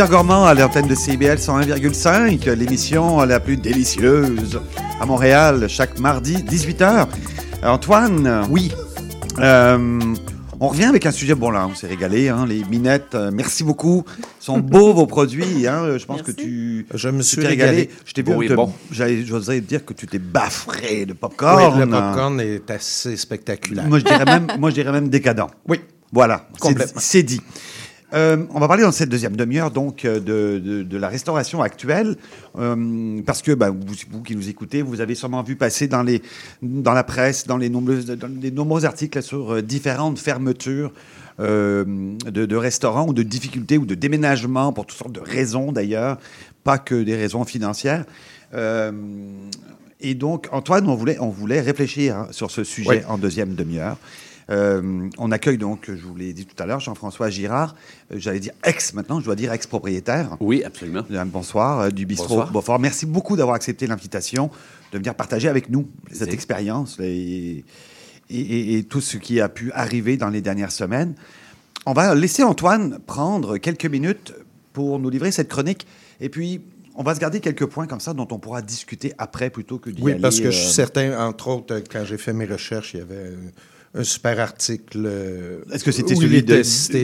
Plaisir gourmand à l'antenne de CBL 101,5, l'émission la plus délicieuse à Montréal, chaque mardi, 18h. Antoine Oui. on revient avec un sujet, bon là, on s'est régalé, hein, les minettes, euh, merci beaucoup. sont beaux vos produits, hein, je pense que tu... Je me suis t'es régalé. Je t'ai Oui, te- bon. j'allais- j'oserais dire que tu t'es baffré de popcorn. Oui, le popcorn est assez spectaculaire. Moi, je dirais même, moi, je dirais même décadent. Oui. Voilà, c'est dit. Euh, on va parler dans cette deuxième demi-heure donc euh, de, de- de la restauration actuelle, euh, parce que bah, vous, vous qui nous écoutez, vous avez sûrement vu passer dans, les, dans la presse, dans les nombreux, dans les nombreux articles sur différentes fermetures euh, de, de restaurants ou de difficultés ou de déménagements pour toutes sortes de raisons d'ailleurs, pas que des raisons financières. Et donc, Antoine, on voulait, on voulait réfléchir hein, sur ce sujet Oui. en deuxième demi-heure. Euh, on accueille donc, je vous l'ai dit tout à l'heure, Jean-François Girard, euh, j'allais dire ex maintenant, je dois dire ex-propriétaire. Oui, absolument. Euh, Bonsoir, euh, du bistrot Bonsoir. Beaufort. Merci beaucoup d'avoir accepté l'invitation, de venir partager avec nous cette expérience et, et- et- et tout ce qui a pu arriver dans les dernières semaines. On va laisser Antoine prendre quelques minutes pour nous livrer cette chronique et puis on va se garder quelques points comme ça dont on pourra discuter après plutôt que d'y Oui, aller, parce que euh, je suis certain, entre autres, quand j'ai fait mes recherches, il y avait un, super article. euh, Est-ce que c'était celui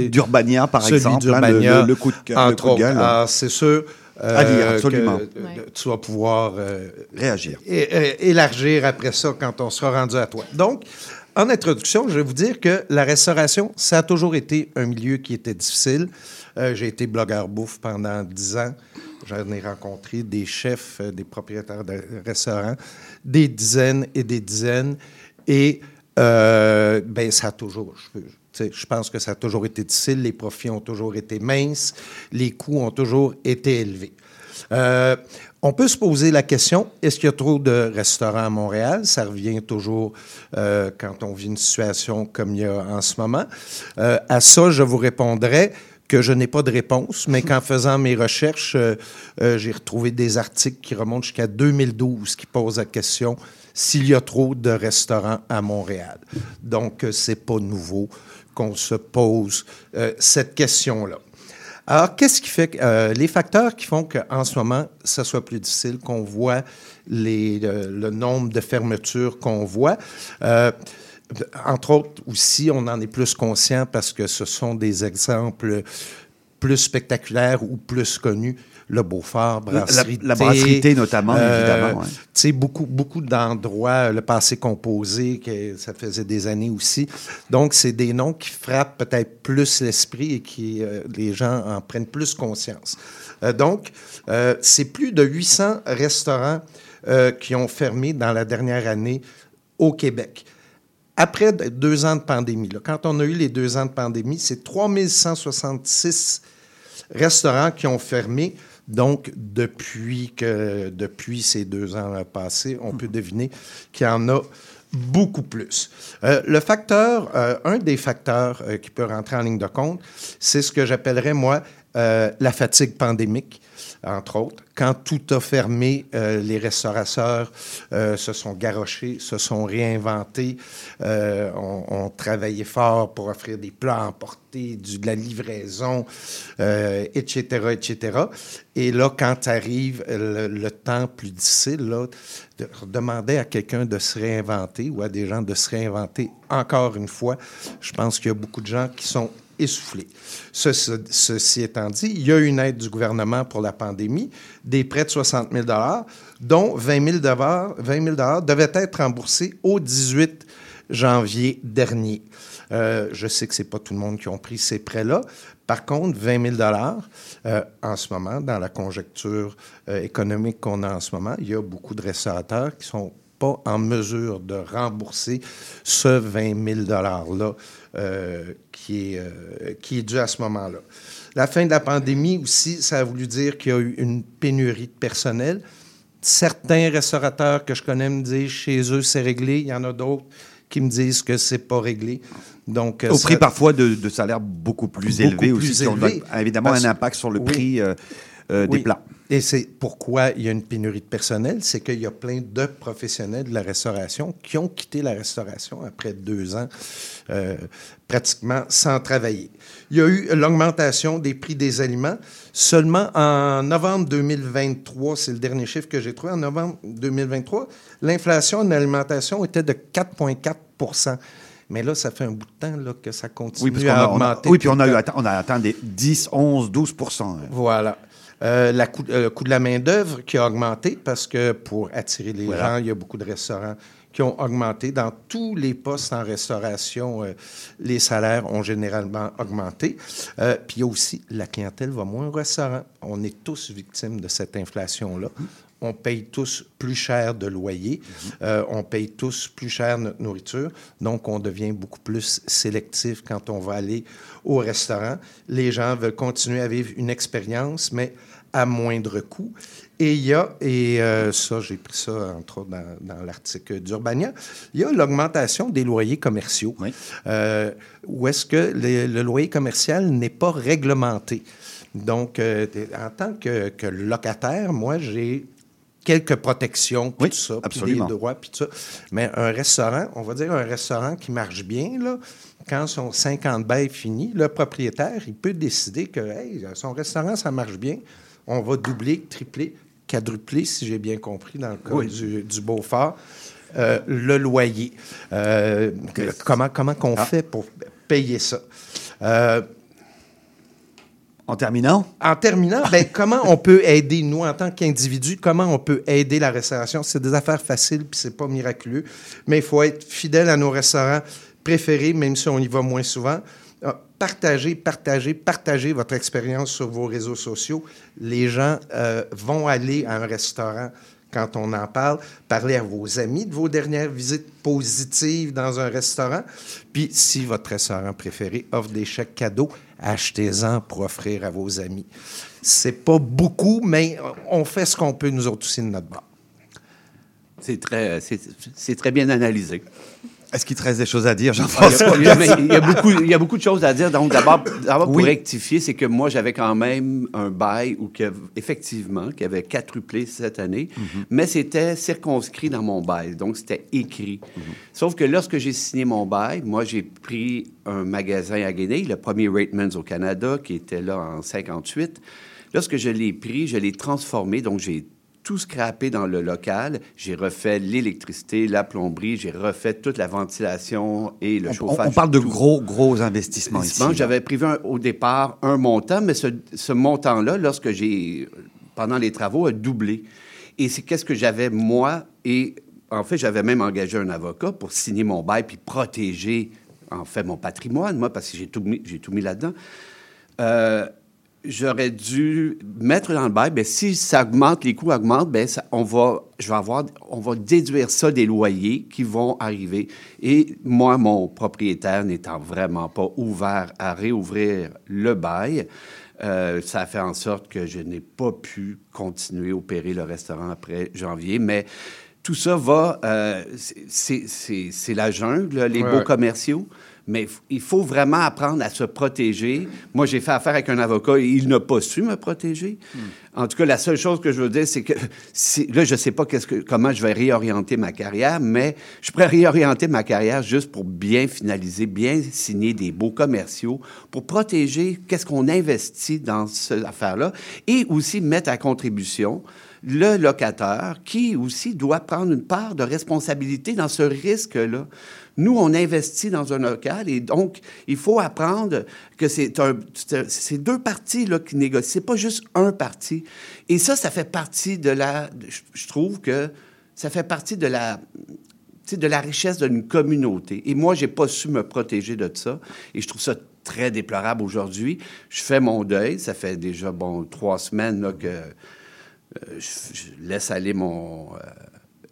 d'Urbania, par celui exemple, hein, le- coup de cœur- le coup de autres. gueule. Ah, c'est sûr. À lire, euh, absolument. que, euh, Tu vas pouvoir euh, réagir. et- élargir après ça quand on sera rendu à toi. Donc, en introduction, je vais vous dire que la restauration, ça a toujours été un milieu qui était difficile. Euh, j'ai été blogueur bouffe pendant dix ans. J'en ai rencontré des chefs, euh, des propriétaires de restaurants, des dizaines et des dizaines. Et euh, ben, ça a toujours, je, pense que ça a toujours été difficile. Les profits ont toujours été minces. Les coûts ont toujours été élevés. Euh, on peut se poser la question, est-ce qu'il y a trop de restaurants à Montréal? Ça revient toujours euh, quand on vit une situation comme il y a en ce moment. Euh, à ça, je vous répondrai que je n'ai pas de réponse, mais qu'en faisant mes recherches, j'ai retrouvé des articles qui remontent jusqu'à 2012 qui posent la question s'il y a trop de restaurants à Montréal. Donc, euh, c'est pas nouveau qu'on se pose euh, cette question-là. Alors, qu'est-ce qui fait euh, les facteurs qui font qu'en ce moment, ça soit plus difficile, qu'on voit le, nombre de fermetures qu'on voit? entre autres, aussi, on en est plus conscient parce que ce sont des exemples plus spectaculaires ou plus connus. Le Beaufort, La- Brasserie la Brasserie Thé, notamment, évidemment, ouais. Tu sais, beaucoup, beaucoup d'endroits, le passé composé, que ça faisait des années aussi. Donc, c'est des noms qui frappent peut-être plus l'esprit et qui euh, les gens en prennent plus conscience. Euh, donc, euh, c'est plus de 800 restaurants euh, qui ont fermé dans la dernière année au Québec. Après de- deux ans de pandémie, quand on a eu les deux ans de pandémie, c'est 3166 restaurants qui ont fermé. Donc, depuis, que, depuis ces deux ans passés, on peut deviner qu'il y en a beaucoup plus. Euh, le facteur, euh, un des facteurs euh, qui peut rentrer en ligne de compte, c'est ce que j'appellerais, moi, la fatigue pandémique, entre autres. Quand tout a fermé, euh, les restaurateurs euh, se sont garochés, se sont réinventés, euh, ont, ont travaillé fort pour offrir des plats à de la livraison, etc., etc. Et là, quand arrive le, temps plus difficile, de demander à quelqu'un de se réinventer ou à des gens de se réinventer encore une fois, je pense qu'il y a beaucoup de gens qui sont essoufflés. Ce- ce- ceci étant dit, il y a une aide du gouvernement pour la pandémie, des prêts de 60 000 dont 20 000 20 000 devaient être remboursés aux 18 janvier dernier. Euh, je sais que c'est pas tout le monde qui ont pris ces prêts-là. Par contre, 20 000 euh, en ce moment, dans la conjecture euh, économique qu'on a en ce moment, il y a beaucoup de restaurateurs qui sont pas en mesure de rembourser ce 20 000 $-là euh, qui, est, euh, qui est dû à ce moment-là. La fin de la pandémie aussi, ça a voulu dire qu'il y a eu une pénurie de personnel. Certains restaurateurs que je connais me disent chez eux c'est réglé. Il y en a d'autres qui me disent que c'est pas réglé. Donc, euh, Au ça- prix parfois de, de salaires beaucoup plus Beaucoup élevés plus aussi, qui ont évidemment Parce- un impact sur le Oui. prix euh, des plats. Et c'est pourquoi il y a une pénurie de personnel, c'est qu'il y a plein de professionnels de la restauration qui ont quitté la restauration après deux ans, euh, pratiquement sans travailler. Il y a eu l'augmentation des prix des aliments. Seulement en novembre 2023, c'est le dernier chiffre que j'ai trouvé, en novembre 2023, l'inflation en alimentation était de 4,4% mais là, ça fait un bout de temps là, que ça continue Oui, parce à a, on a- augmenter. oui, puis on a, eu, on a atteint des 10, 11, 12 hein. voilà. Euh, la coût- euh, le coût de la main-d'œuvre qui a augmenté parce que pour attirer les Voilà. gens, il y a beaucoup de restaurants qui ont augmenté. Dans tous les postes en restauration, euh, les salaires ont généralement augmenté. Euh, puis il y a aussi la clientèle va moins au restaurant. On est tous victimes de cette inflation-là. On paye tous plus cher de loyer. Euh, on paye tous plus cher notre nourriture. Donc, on devient beaucoup plus sélectif quand on va aller au restaurant. Les gens veulent continuer à vivre une expérience, mais à moindre coût. Et il y a, et euh, ça, j'ai pris ça entre autres dans, dans l'article d'Urbania, il y a l'augmentation des loyers commerciaux. Euh, où est-ce que le, le loyer commercial n'est pas réglementé? Donc, euh, en tant que, que locataire, moi, j'ai quelques protections, puis tout ça, puis des droits, puis tout ça. Mais un restaurant, on va dire un restaurant qui marche bien, là, quand son 50 bail est fini, le propriétaire, il peut décider que hey, son restaurant, ça marche bien, on va doubler, tripler, quadrupler, si j'ai bien compris, dans le cas Oui. du, du Beaufort, euh, le loyer. Euh, comment comment qu'on Ah. fait pour payer ça? Euh, en terminant? En terminant, ben, <laughs> comment on peut aider, nous, en tant qu'individus, comment on peut aider la restauration? C'est des affaires faciles, puis c'est pas miraculeux, mais il faut être fidèle à nos restaurants préférés, même si on y va moins souvent. Partagez, partagez, partagez votre expérience sur vos réseaux sociaux. Les gens euh, vont aller à un restaurant quand on en parle, parler à vos amis de vos dernières visites positives dans un restaurant. Puis, si votre restaurant préféré offre des chèques cadeaux, achetez-en pour offrir à vos amis. C'est pas beaucoup, mais on fait ce qu'on peut, nous autres aussi, de notre bord. C'est très, c'est très bien analysé. Est-ce qu'il te reste des choses à dire, Jean-François? a, il y a- mais il <laughs> il y a beaucoup de choses à dire. Donc, d'abord, Oui. pour rectifier, c'est que moi, j'avais quand même un bail où, que, effectivement, qui avait quadruplé cette année, mais c'était circonscrit dans mon bail. Donc, c'était écrit. Sauf que lorsque j'ai signé mon bail, moi, j'ai pris un magasin à Guinée, le premier Ratemans au Canada, qui était là en 58. Lorsque je l'ai pris, je l'ai transformé. Donc, j'ai tout scrappé dans le local. J'ai refait l'électricité, la plomberie, j'ai refait toute la ventilation et le On, chauffage. on parle de tout. gros, gros investissements ici. J'avais prévu un- au départ un montant, mais ce, ce montant-là, lorsque j'ai, pendant les travaux, a doublé. Et c'est qu'est-ce que j'avais, moi, et en fait, j'avais même engagé un avocat pour signer mon bail puis protéger, en fait, mon patrimoine, moi, parce que j'ai tout mis, tout mis là-dedans. Euh, J'aurais dû mettre dans le bail, ben, si ça augmente, les coûts augmentent, ça- on, va, je vais avoir, on va déduire ça des loyers qui vont arriver. Et moi, mon propriétaire n'étant vraiment pas ouvert à réouvrir le bail, euh, ça a fait en sorte que je n'ai pas pu continuer à opérer le restaurant après janvier. Mais tout ça va, euh, c'est- la jungle, les Ouais, beaux commerciaux. Mais il faut vraiment apprendre à se protéger. Moi, j'ai fait affaire avec un avocat et il n'a pas su me protéger. En tout cas, la seule chose que je veux dire, c'est que <laughs> là, je ne sais pas que, comment je vais réorienter ma carrière, mais je pourrais réorienter ma carrière juste pour bien finaliser, bien signer des beaux commerciaux, pour protéger qu'est-ce qu'on investit dans cette affaire-là et aussi mettre à contribution le locataire qui aussi doit prendre une part de responsabilité dans ce risque-là. Nous, on investit dans un local et donc, il faut apprendre que c'est deux parties là, qui négocient. C'est pas juste un parti. Et ça, ça fait partie de la... Je, trouve que ça fait partie de la de la richesse d'une communauté. Et moi, j'ai pas su me protéger de ça. Et je trouve ça très déplorable aujourd'hui. Je fais mon deuil. Ça fait déjà, bon, trois semaines là, que je, je laisse aller mon, euh,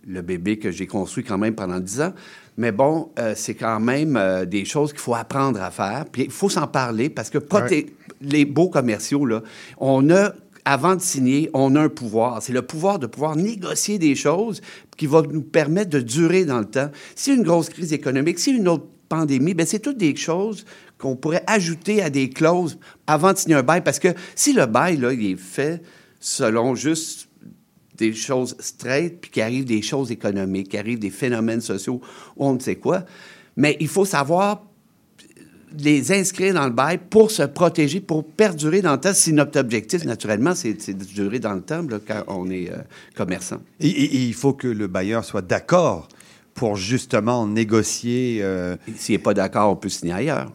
le bébé que j'ai construit quand même pendant dix ans. Mais bon, euh, c'est quand même euh, des choses qu'il faut apprendre à faire. Puis il faut s'en parler parce que proté- les beaux commerciaux, là, on a, avant de signer, on a un pouvoir. C'est le pouvoir de pouvoir négocier des choses qui va nous permettre de durer dans le temps. Si une grosse crise économique, si une autre pandémie, ben c'est toutes des choses qu'on pourrait ajouter à des clauses avant de signer un bail. Parce que si le bail, là, il est fait selon juste des choses straight, puis qu'il arrive des choses économiques, qu'il arrive des phénomènes sociaux, ou on ne sait quoi. Mais il faut savoir les inscrire dans le bail pour se protéger, pour perdurer dans le temps. Si notre objectif, naturellement, c'est c'est de durer dans le temps là, quand on est euh, commerçant. Et, et- et il faut que le bailleur soit d'accord pour justement négocier. euh, S'il n'est pas d'accord, on peut signer ailleurs.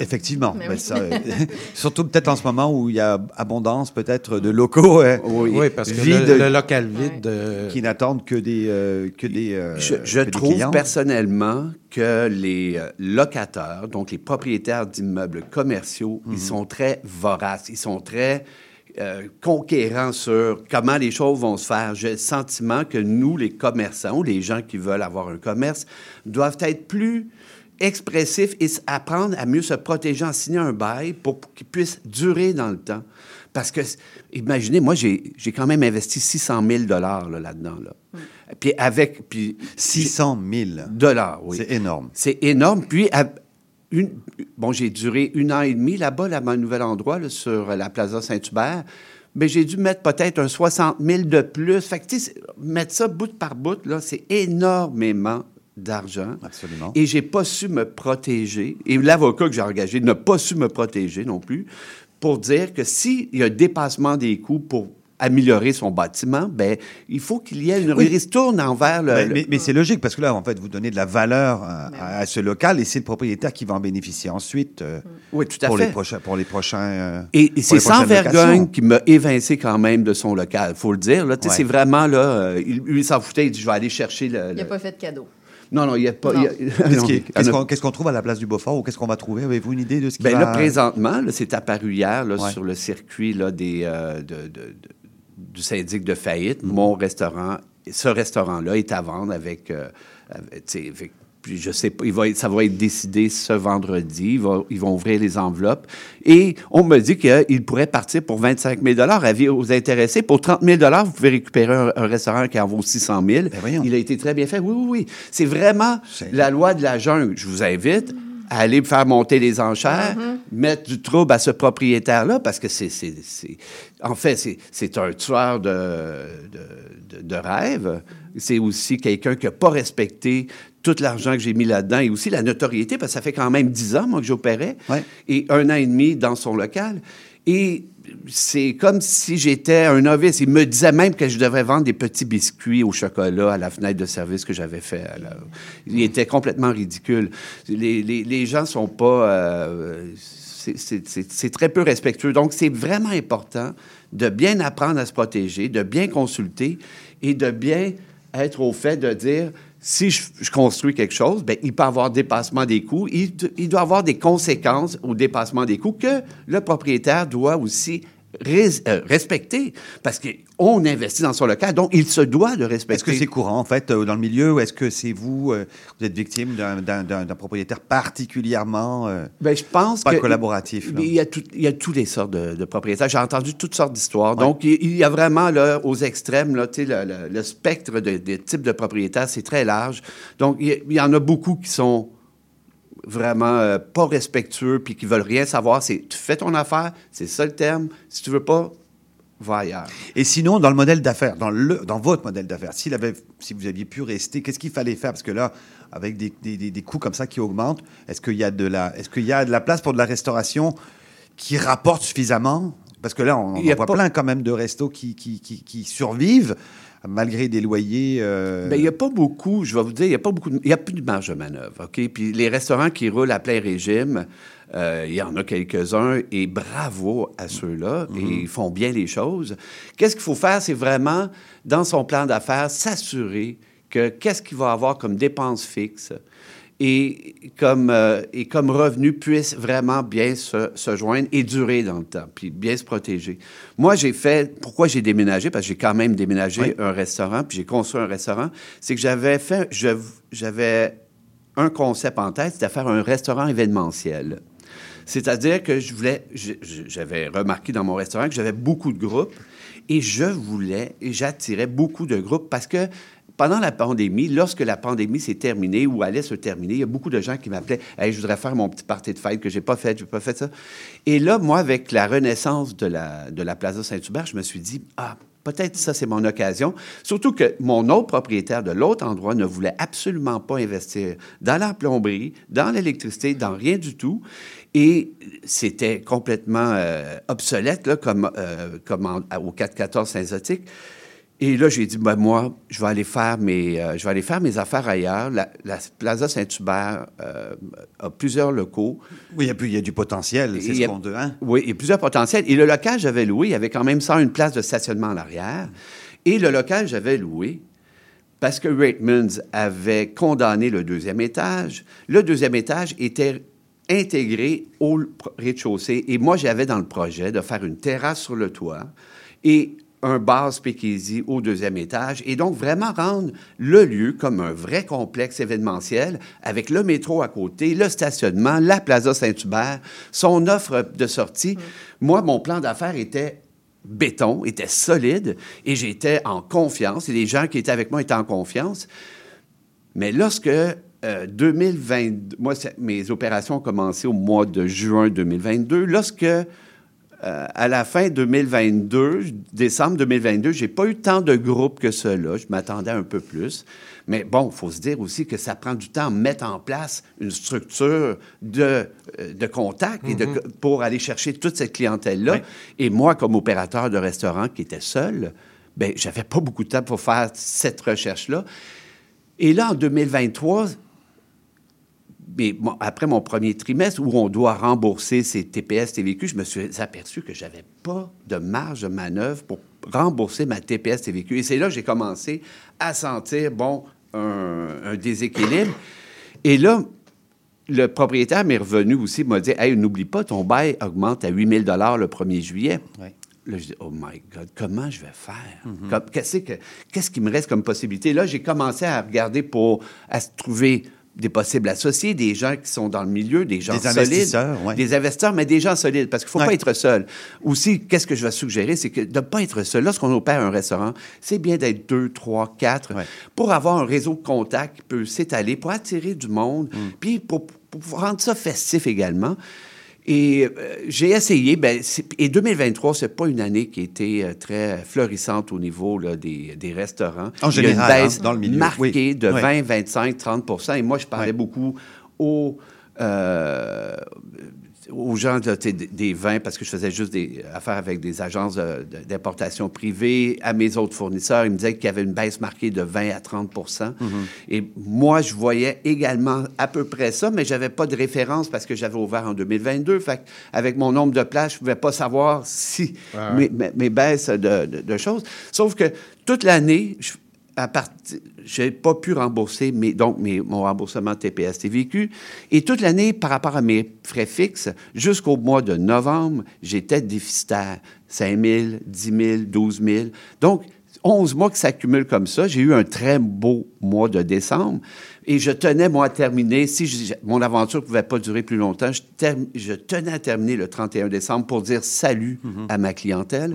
Effectivement. Mais Ben, oui. ça, <laughs> euh, <laughs> surtout peut-être en ce moment où il y a abondance peut-être de locaux euh, Oui, parce que vides, le, le local vide. euh, qui n'attendent que des euh, que des. euh, Je, je que des trouve personnellement que les locataires, donc les propriétaires d'immeubles commerciaux, Mhm. ils sont très voraces, ils sont très euh, conquérants sur comment les choses vont se faire. J'ai le sentiment que nous, les commerçants, ou les gens qui veulent avoir un commerce, doivent être plus expressifs et apprendre à mieux se protéger en signant un bail pour qu'il puisse durer dans le temps. Parce que, imaginez, moi, j'ai quand même investi 600 000 là, là-dedans. Là. Puis avec... Puis 600 000 dollars, oui. C'est énorme. C'est énorme. Puis, à une, bon, j'ai duré une an et demi là-bas, là, à mon nouvel endroit, là, sur la Plaza Saint-Hubert. Mais j'ai dû mettre peut-être un 60 000 de plus. Fait que, tu sais, mettre ça bout par bout, là, c'est énormément d'argent. Absolument. Et j'ai pas su me protéger. Et l'avocat que j'ai engagé n'a pas su me protéger non plus pour dire que s'il y a dépassement des coûts pour améliorer son bâtiment, ben il faut qu'il y ait une Oui. ristourne envers le... Ben, le- mais mais c'est logique parce que là, en fait, vous donnez de la valeur à, à- à ce local et c'est le propriétaire qui va en bénéficier ensuite. euh, Oui, tout à pour fait. Les prochains, pour les prochains. euh, Et, c'est sans vergogne qui m'a évincé quand même de son local, faut le dire. Là, Ouais. C'est vraiment, là, euh, il, lui, il s'en foutait, il dit, je vais aller chercher le... Il n'a le- pas fait de cadeau. Non, non, il n'y a pas... <laughs> Qu'est-ce qu'on trouve à la place du Beaufort ou qu'est-ce qu'on va trouver? Avez-vous une idée de ce qui Ben va... là, présentement, c'est apparu hier là, Ouais. sur le circuit là, des, euh, de- de- de- du syndic de faillite. Mm-hmm. Mon restaurant, ce restaurant-là est à vendre avec, euh, avec- puis je sais pas, il va être- ça va être décidé ce vendredi. Il va- ils vont ouvrir les enveloppes. Et on me dit qu'il pourrait partir pour 25 000 Avis aux intéressés. Pour 30 000 vous pouvez récupérer un, un restaurant qui en vaut 600 000 Ben Il a été très bien fait. Oui, oui, oui. C'est vraiment la loi de la jungle. Je vous invite à aller faire monter les enchères, mettre du trouble à ce propriétaire-là, parce que c'est... En fait, c'est- c'est un tueur de, de, de- de rêve. C'est aussi quelqu'un qui n'a pas respecté tout l'argent que j'ai mis là-dedans et aussi la notoriété, parce que ça fait quand même dix ans, moi, que j'opérais, et un an et demi dans son local. Et c'est comme si j'étais un novice. Il me disait même que je devrais vendre des petits biscuits au chocolat à la fenêtre de service que j'avais fait. la- Il était complètement ridicule. Les, les, les gens sont pas... euh, c'est très peu respectueux. Donc, c'est vraiment important de bien apprendre à se protéger, de bien consulter et de bien être au fait de dire si je, construis quelque chose, ben, il peut avoir dépassement des coûts. Il, il doit avoir des conséquences au dépassement des coûts que le propriétaire doit aussi res- euh, respecter. Parce qu'on investit dans son local, donc il se doit de respecter. Est-ce que c'est courant, en fait, euh, dans le milieu, ou est-ce que c'est vous, euh, vous êtes victime d'un- propriétaire particulièrement Ben, je pense pas que collaboratif là? Il y a, tout- il y a toutes les sortes de, de propriétaires. J'ai entendu toutes sortes d'histoires. Donc, il, il y a vraiment là, aux extrêmes, là, le, le- le spectre de- des types de propriétaires, c'est très large. Donc, il y, il y en a beaucoup qui sont vraiment euh, pas respectueux puis qui veulent rien savoir. C'est tu fais ton affaire, c'est ça le terme. Si tu veux pas, va ailleurs. Et sinon, dans le modèle d'affaires, dans, le, dans votre modèle d'affaires, s'il avait, si vous aviez pu rester, qu'est-ce qu'il fallait faire? Parce que là, avec des, des- des- des coûts comme ça qui augmentent, est-ce qu'il y, a de la- est-ce qu'il y a de la place pour de la restauration qui rapporte suffisamment? Parce que là, on, on voit pas- plein quand même de restos qui, qui, qui- qui survivent malgré des loyers. euh, Ben, il n'y a pas beaucoup, je vais vous dire, il n'y a pas beaucoup, de- il y a plus de marge de manœuvre, OK? Puis les restaurants qui roulent à plein régime, euh, il y en a quelques-uns, et bravo à ceux-là, et ils font bien les choses. Qu'est-ce qu'il faut faire? C'est vraiment, dans son plan d'affaires, s'assurer que qu'est-ce qu'il va avoir comme dépenses fixes et comme, euh, et comme revenu puisse vraiment bien se, se joindre et durer dans le temps, puis bien se protéger. Moi, j'ai fait, pourquoi j'ai déménagé, parce que j'ai quand même déménagé Oui. un restaurant, puis j'ai construit un restaurant, c'est que j'avais fait, j'avais un concept en tête, c'était faire un restaurant événementiel. C'est-à-dire que je voulais, j'avais remarqué dans mon restaurant que j'avais beaucoup de groupes et je voulais, et j'attirais beaucoup de groupes parce que pendant la pandémie, lorsque la pandémie s'est terminée ou allait se terminer, il y a beaucoup de gens qui m'appelaient Hey, je voudrais faire mon petit party de fête que j'ai pas fait, j'ai pas fait ça. Et là, moi, avec la renaissance de la, de la Plaza Saint-Hubert, je me suis dit Ah, peut-être ça, c'est mon occasion. Surtout que mon autre propriétaire de l'autre endroit ne voulait absolument pas investir dans la plomberie, dans l'électricité, dans rien du tout. Et c'était complètement euh, obsolète, là, comme, euh, comme en- au 414 Saint-Zotique. Et là, j'ai dit, ben, moi, je vais aller faire mes, euh, je vais aller faire mes affaires ailleurs. La, la Plaza Saint-Hubert euh, a plusieurs locaux. Oui, il y a du potentiel, c'est Il y ce a- qu'on dit. Hein? Oui, et plusieurs potentiels. Et le local que j'avais loué, il y avait quand même 101 places de stationnement en arrière. Et le local que j'avais loué, parce que Ratemans avait condamné le deuxième étage, le deuxième étage était intégré au rez-de-chaussée. Et moi, j'avais dans le projet de faire une terrasse sur le toit et un bar speakeasy au deuxième étage. Et donc, vraiment rendre le lieu comme un vrai complexe événementiel avec le métro à côté, le stationnement, la Plaza Saint-Hubert, son offre de sortie. Moi, mon plan d'affaires était béton, était solide et j'étais en confiance et les gens qui étaient avec moi étaient en confiance. Mais lorsque euh, 2020, moi, mes opérations ont commencé au mois de juin 2022, lorsque euh, à la fin 2022, décembre 2022, j'ai pas eu tant de groupes que cela. Je m'attendais un peu plus. Mais bon, il faut se dire aussi que ça prend du temps à mettre en place une structure de, euh, de contact et de, Mhm. pour aller chercher toute cette clientèle-là. Et moi, comme opérateur de restaurant qui était seul, ben, j'avais pas beaucoup de temps pour faire cette recherche-là. Et là, en 2023, mais bon, après mon premier trimestre, où on doit rembourser ces TPS, TVQ, je me suis aperçu que j'avais pas de marge de manœuvre pour rembourser ma TPS, TVQ. Et c'est là que j'ai commencé à sentir, bon, un, un déséquilibre. Et là, le propriétaire m'est revenu aussi, m'a dit Hey, n'oublie pas, ton bail augmente à 8 000 le 1er juillet. Là, je dis Oh my God, comment je vais faire? Qu'est-ce que- qu'est-ce qui me reste comme possibilité? Là, j'ai commencé à regarder pour à se trouver des possibles associés, des gens qui sont dans le milieu, des gens Des solides, investisseurs, ouais. des investisseurs, mais des gens solides, parce qu'il ne faut Ouais. pas être seul. Aussi, qu'est-ce que je vais suggérer, c'est que de ne pas être seul. Lorsqu'on opère un restaurant, c'est bien d'être deux, trois, quatre, pour avoir un réseau de contacts qui peut s'étaler, pour attirer du monde, puis pour, pour rendre ça festif également. Et euh, j'ai essayé, ben, et 2023, c'est pas une année qui a été euh, très florissante au niveau là, des, des restaurants. En Il y a général, une baisse hein, dans le milieu, marquée oui. de Oui. 20, 25, 30 Et moi, je parlais beaucoup aux, euh, aux gens là, des, vins, parce que je faisais juste des affaires avec des agences d'importation privée, à mes autres fournisseurs. Ils me disaient qu'il y avait une baisse marquée de 20 à 30 Et moi, je voyais également à peu près ça, mais j'avais pas de référence parce que j'avais ouvert en 2022. Fait avec mon nombre de places, je pouvais pas savoir si Ah mes, mes- mes baisses de, de- de choses. Sauf que toute l'année, je partir, j'ai pas pu rembourser mes, donc mes, mon remboursement TPS TVQ. Et toute l'année, par rapport à mes frais fixes, jusqu'au mois de novembre, j'étais déficitaire. 5 000, 10 000, 12 000. Donc, 11 mois qui s'accumulent comme ça. J'ai eu un très beau mois de décembre. Et je tenais, moi, à terminer. Si je- mon aventure ne pouvait pas durer plus longtemps, je, term- je tenais à terminer le 31 décembre pour dire salut à ma clientèle.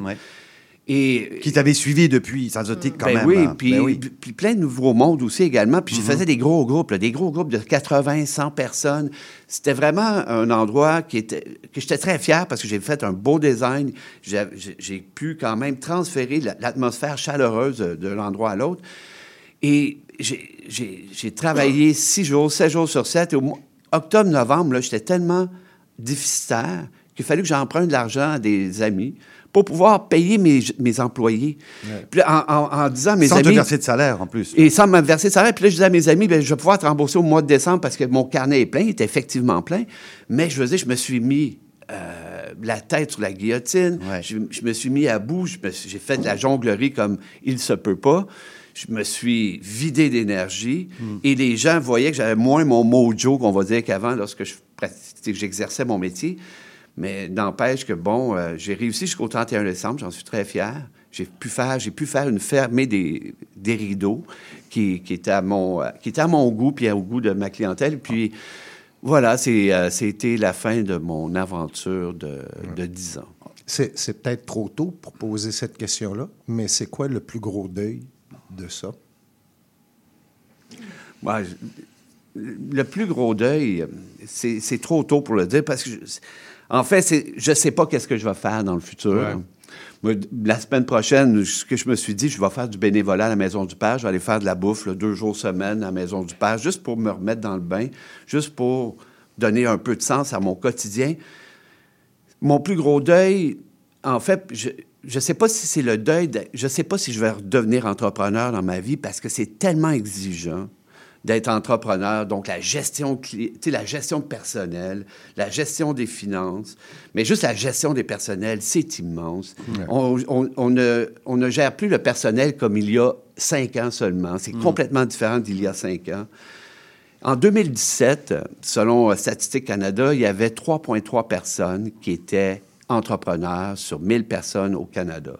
Et, Qui t'avait suivi depuis Sanzotique quand ben même. Oui, hein. puis, Ben oui. puis plein de nouveaux mondes aussi également. Puis je faisais des gros groupes, là, des gros groupes de 80, 100 personnes. C'était vraiment un endroit qui était, que j'étais très fier parce que j'ai fait un beau design. J'ai pu quand même transférer la- l'atmosphère chaleureuse de, l'endroit à l'autre. Et j'ai- travaillé six jours, sept jours sur sept. Et au mois- octobre, novembre, j'étais tellement déficitaire qu'il fallait que j'emprunte de l'argent à des amis pour pouvoir payer mes, mes employés. Puis en, en- en disant à mes Sans amis... te verser de salaire, en plus. Et sans me verser de salaire. Puis là, je disais à mes amis, ben, je vais pouvoir te rembourser au mois de décembre parce que mon carnet est plein. Il est effectivement plein. Mais je veux dire, je me suis mis... euh, la tête sur la guillotine. Je, je me suis mis à bout. J'ai fait de la jonglerie comme il se peut pas. Je me suis vidé d'énergie et les gens voyaient que j'avais moins mon mojo, qu'on va dire, qu'avant lorsque je j'exerçais mon métier. Mais n'empêche que, bon, euh, j'ai réussi jusqu'au 31 décembre, j'en suis très fier. J'ai pu faire, j'ai pu faire une fermée des, des rideaux qui, qui, était à mon, euh, qui était à mon goût puis au goût de ma clientèle. Puis voilà, c'est, euh, c'était la fin de mon aventure de, de 10 ans. C'est c'est peut-être trop tôt pour poser cette question-là, mais c'est quoi le plus gros deuil de ça? Ouais, le plus gros deuil, c'est c'est trop tôt pour le dire parce que, je- en fait, c'est- je ne sais pas qu'est-ce que je vais faire dans le futur. Ouais. Moi, la semaine prochaine, ce que je me suis dit, je vais faire du bénévolat à la Maison du Père. Je vais aller faire de la bouffe là, deux jours semaine à la Maison du Père, juste pour me remettre dans le bain, juste pour donner un peu de sens à mon quotidien. Mon plus gros deuil, en fait, je ne sais pas si c'est le deuil, de- je ne sais pas si je vais redevenir entrepreneur dans ma vie parce que c'est tellement exigeant d'être entrepreneur, donc la gestion, cli- tu sais, la gestion de personnel, la gestion des finances, mais juste la gestion des personnels, c'est immense. Ouais. On, on- on ne, on ne gère plus le personnel comme il y a cinq ans seulement. C'est complètement différent d'il y a cinq ans. En 2017, selon Statistique Canada, il y avait 3,3 personnes qui étaient entrepreneurs sur 1000 personnes au Canada.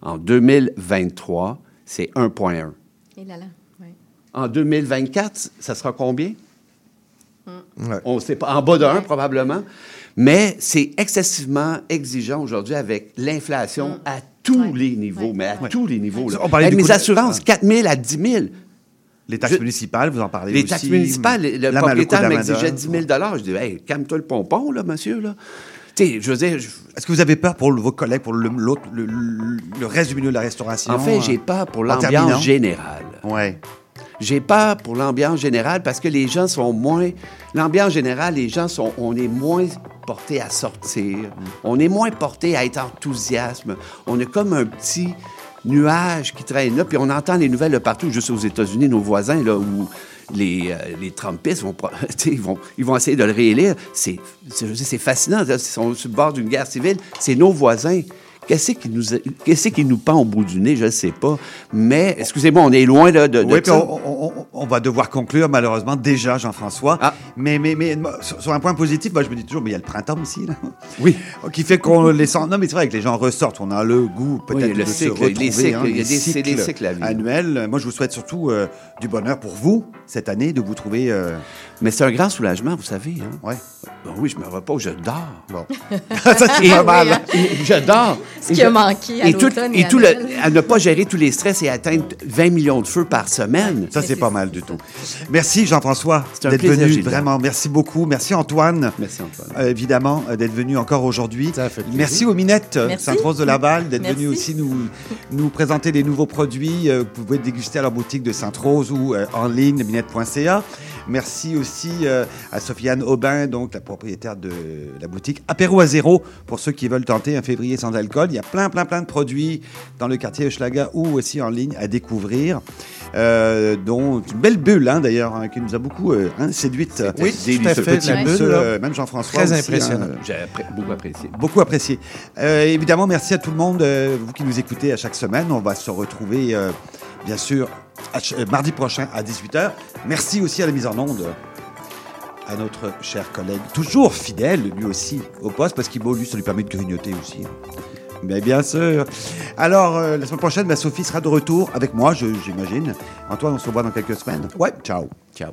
En 2023, c'est 1,1. Et là là. En 2024, ça sera combien? Mm. Ouais. On ne sait pas. En bas de 1, probablement. Mais c'est excessivement exigeant aujourd'hui avec l'inflation à tous les niveaux, mais à tous les niveaux. là. On parlait Hey, du mes coût de- assurances, 4 000 à 10 000. Les taxes Je- municipales, vous en parlez Les aussi. taxes municipales, le La- propriétaire m'exigeait main-d'œuvre. 10 000 Je dis, hey, calme-toi le pompon, là, monsieur, là. Tu sais, je veux dire, je- Est-ce que vous avez peur pour le- vos collègues, pour le, l'autre- le, le- le reste du milieu de la restauration? en fait, euh, j'ai peur pour en l'ambiance générale. Ouais. J'ai peur pour l'ambiance générale parce que les gens sont moins. L'ambiance générale, les gens sont. On est moins portés à sortir. On est moins portés à être enthousiasme. On est comme un petit nuage qui traîne là, puis on entend les nouvelles de partout, juste aux États-Unis, nos voisins, là, où les, euh, les Trumpistes vont, <laughs> ils vont, ils vont essayer de le réélire. C'est fascinant. là. Ils sont sur le bord d'une guerre civile. C'est nos voisins. Qu'est-ce qui nous, qu'est-ce qui nous pend au bout du nez, je ne sais pas. Mais, excusez-moi, on est loin là, de, de Oui, puis on, on- on- on va devoir conclure malheureusement déjà, Jean-François. Ah. Mais, mais, mais sur, sur un point positif, moi, je me dis toujours, mais il y a le printemps ici, là. Oui. Qui fait qu'on les sent. Non, mais c'est vrai que les gens ressortent. On a le goût peut-être Oui, le de cycle, se retrouver. les cycles, hein, il y a des- des cycles vivre. annuels. Moi, je vous souhaite surtout euh, du bonheur pour vous cette année, de vous trouver. euh, Mais c'est un grand soulagement, vous savez. Hein? Ouais. Ben oui, je me repose, je dors. Bon. <laughs> ça, c'est pas mal. hein. Je dors. Ce qui a manqué à et tout, et et à tout le, à ne pas gérer tous les stress et atteindre 20 millions de feux par semaine. Ça, c'est pas mal du tout. Merci Jean-François C'est un d'être plaisir, venu. Vraiment, merci beaucoup. Merci Antoine. Merci Antoine. Euh, évidemment, euh, d'être venu encore aujourd'hui. Ça fait plaisir. Merci aux Minettes Merci. Sainte-Rose de Laval d'être venu aussi nous, nous présenter des nouveaux produits. Euh, vous pouvez déguster à leur boutique de Sainte-Rose ou euh, en ligne, minette.ca. Merci aussi euh, à Sofiane Aubin, donc la propriétaire de la boutique Apéro à zéro, pour ceux qui veulent tenter un février sans alcool. Il y a plein, plein, plein de produits dans le quartier Hochelaga ou aussi en ligne à découvrir. Euh, dont une belle bulle hein, d'ailleurs hein, qui nous a beaucoup euh, hein, séduite. Oui, Ce tout à fait, petit la bulle, là. euh, même Jean-François. Très aussi, impressionnant. hein, J'ai appré- beaucoup apprécié. Beaucoup apprécié. Euh, évidemment, merci à tout le monde, euh, vous qui nous écoutez à chaque semaine. On va se retrouver, euh, bien sûr, euh, mardi prochain à 18h. Merci aussi à la mise en onde à notre cher collègue, toujours fidèle, lui aussi, au poste, parce qu'il lui, ça lui permet de grignoter aussi. Mais bien sûr. Alors, euh, la semaine prochaine, bah, Sophie sera de retour avec moi, j'imagine. Antoine, on se revoit dans quelques semaines. Ouais, ciao. Ciao.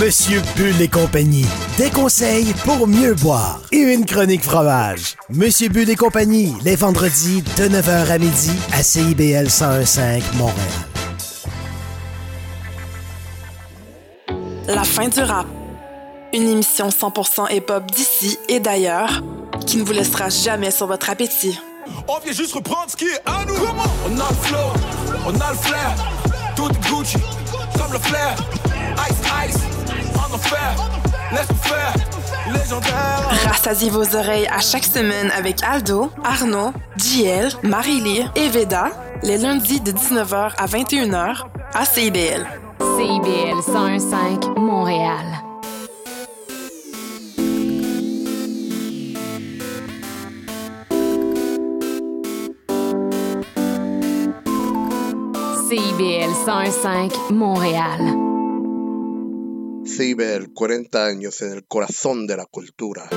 Monsieur Bull et compagnie. Des conseils pour mieux boire. Et une chronique fromage. Monsieur Bull et compagnie, les vendredis de 9h à midi à CIBL 1015 Montréal. La fin du rap. Une émission 100% hip-hop d'ici et d'ailleurs qui ne vous laissera jamais sur votre appétit. On vient juste reprendre ce qui est à nous. On a le flow, on a le flair. Tout est Gucci, comme le flair. Ice, ice, on enfer. Laisse-nous faire, légendaire. Rassasiez vos oreilles à chaque semaine avec Aldo, Arnaud, JL, Marie-Lee et Veda, les lundis de 19h à 21h à CIBL. CIBL 1015 Montréal. CIBL 1015 Montréal. CIBEL, 40 años en el corazón de la cultura.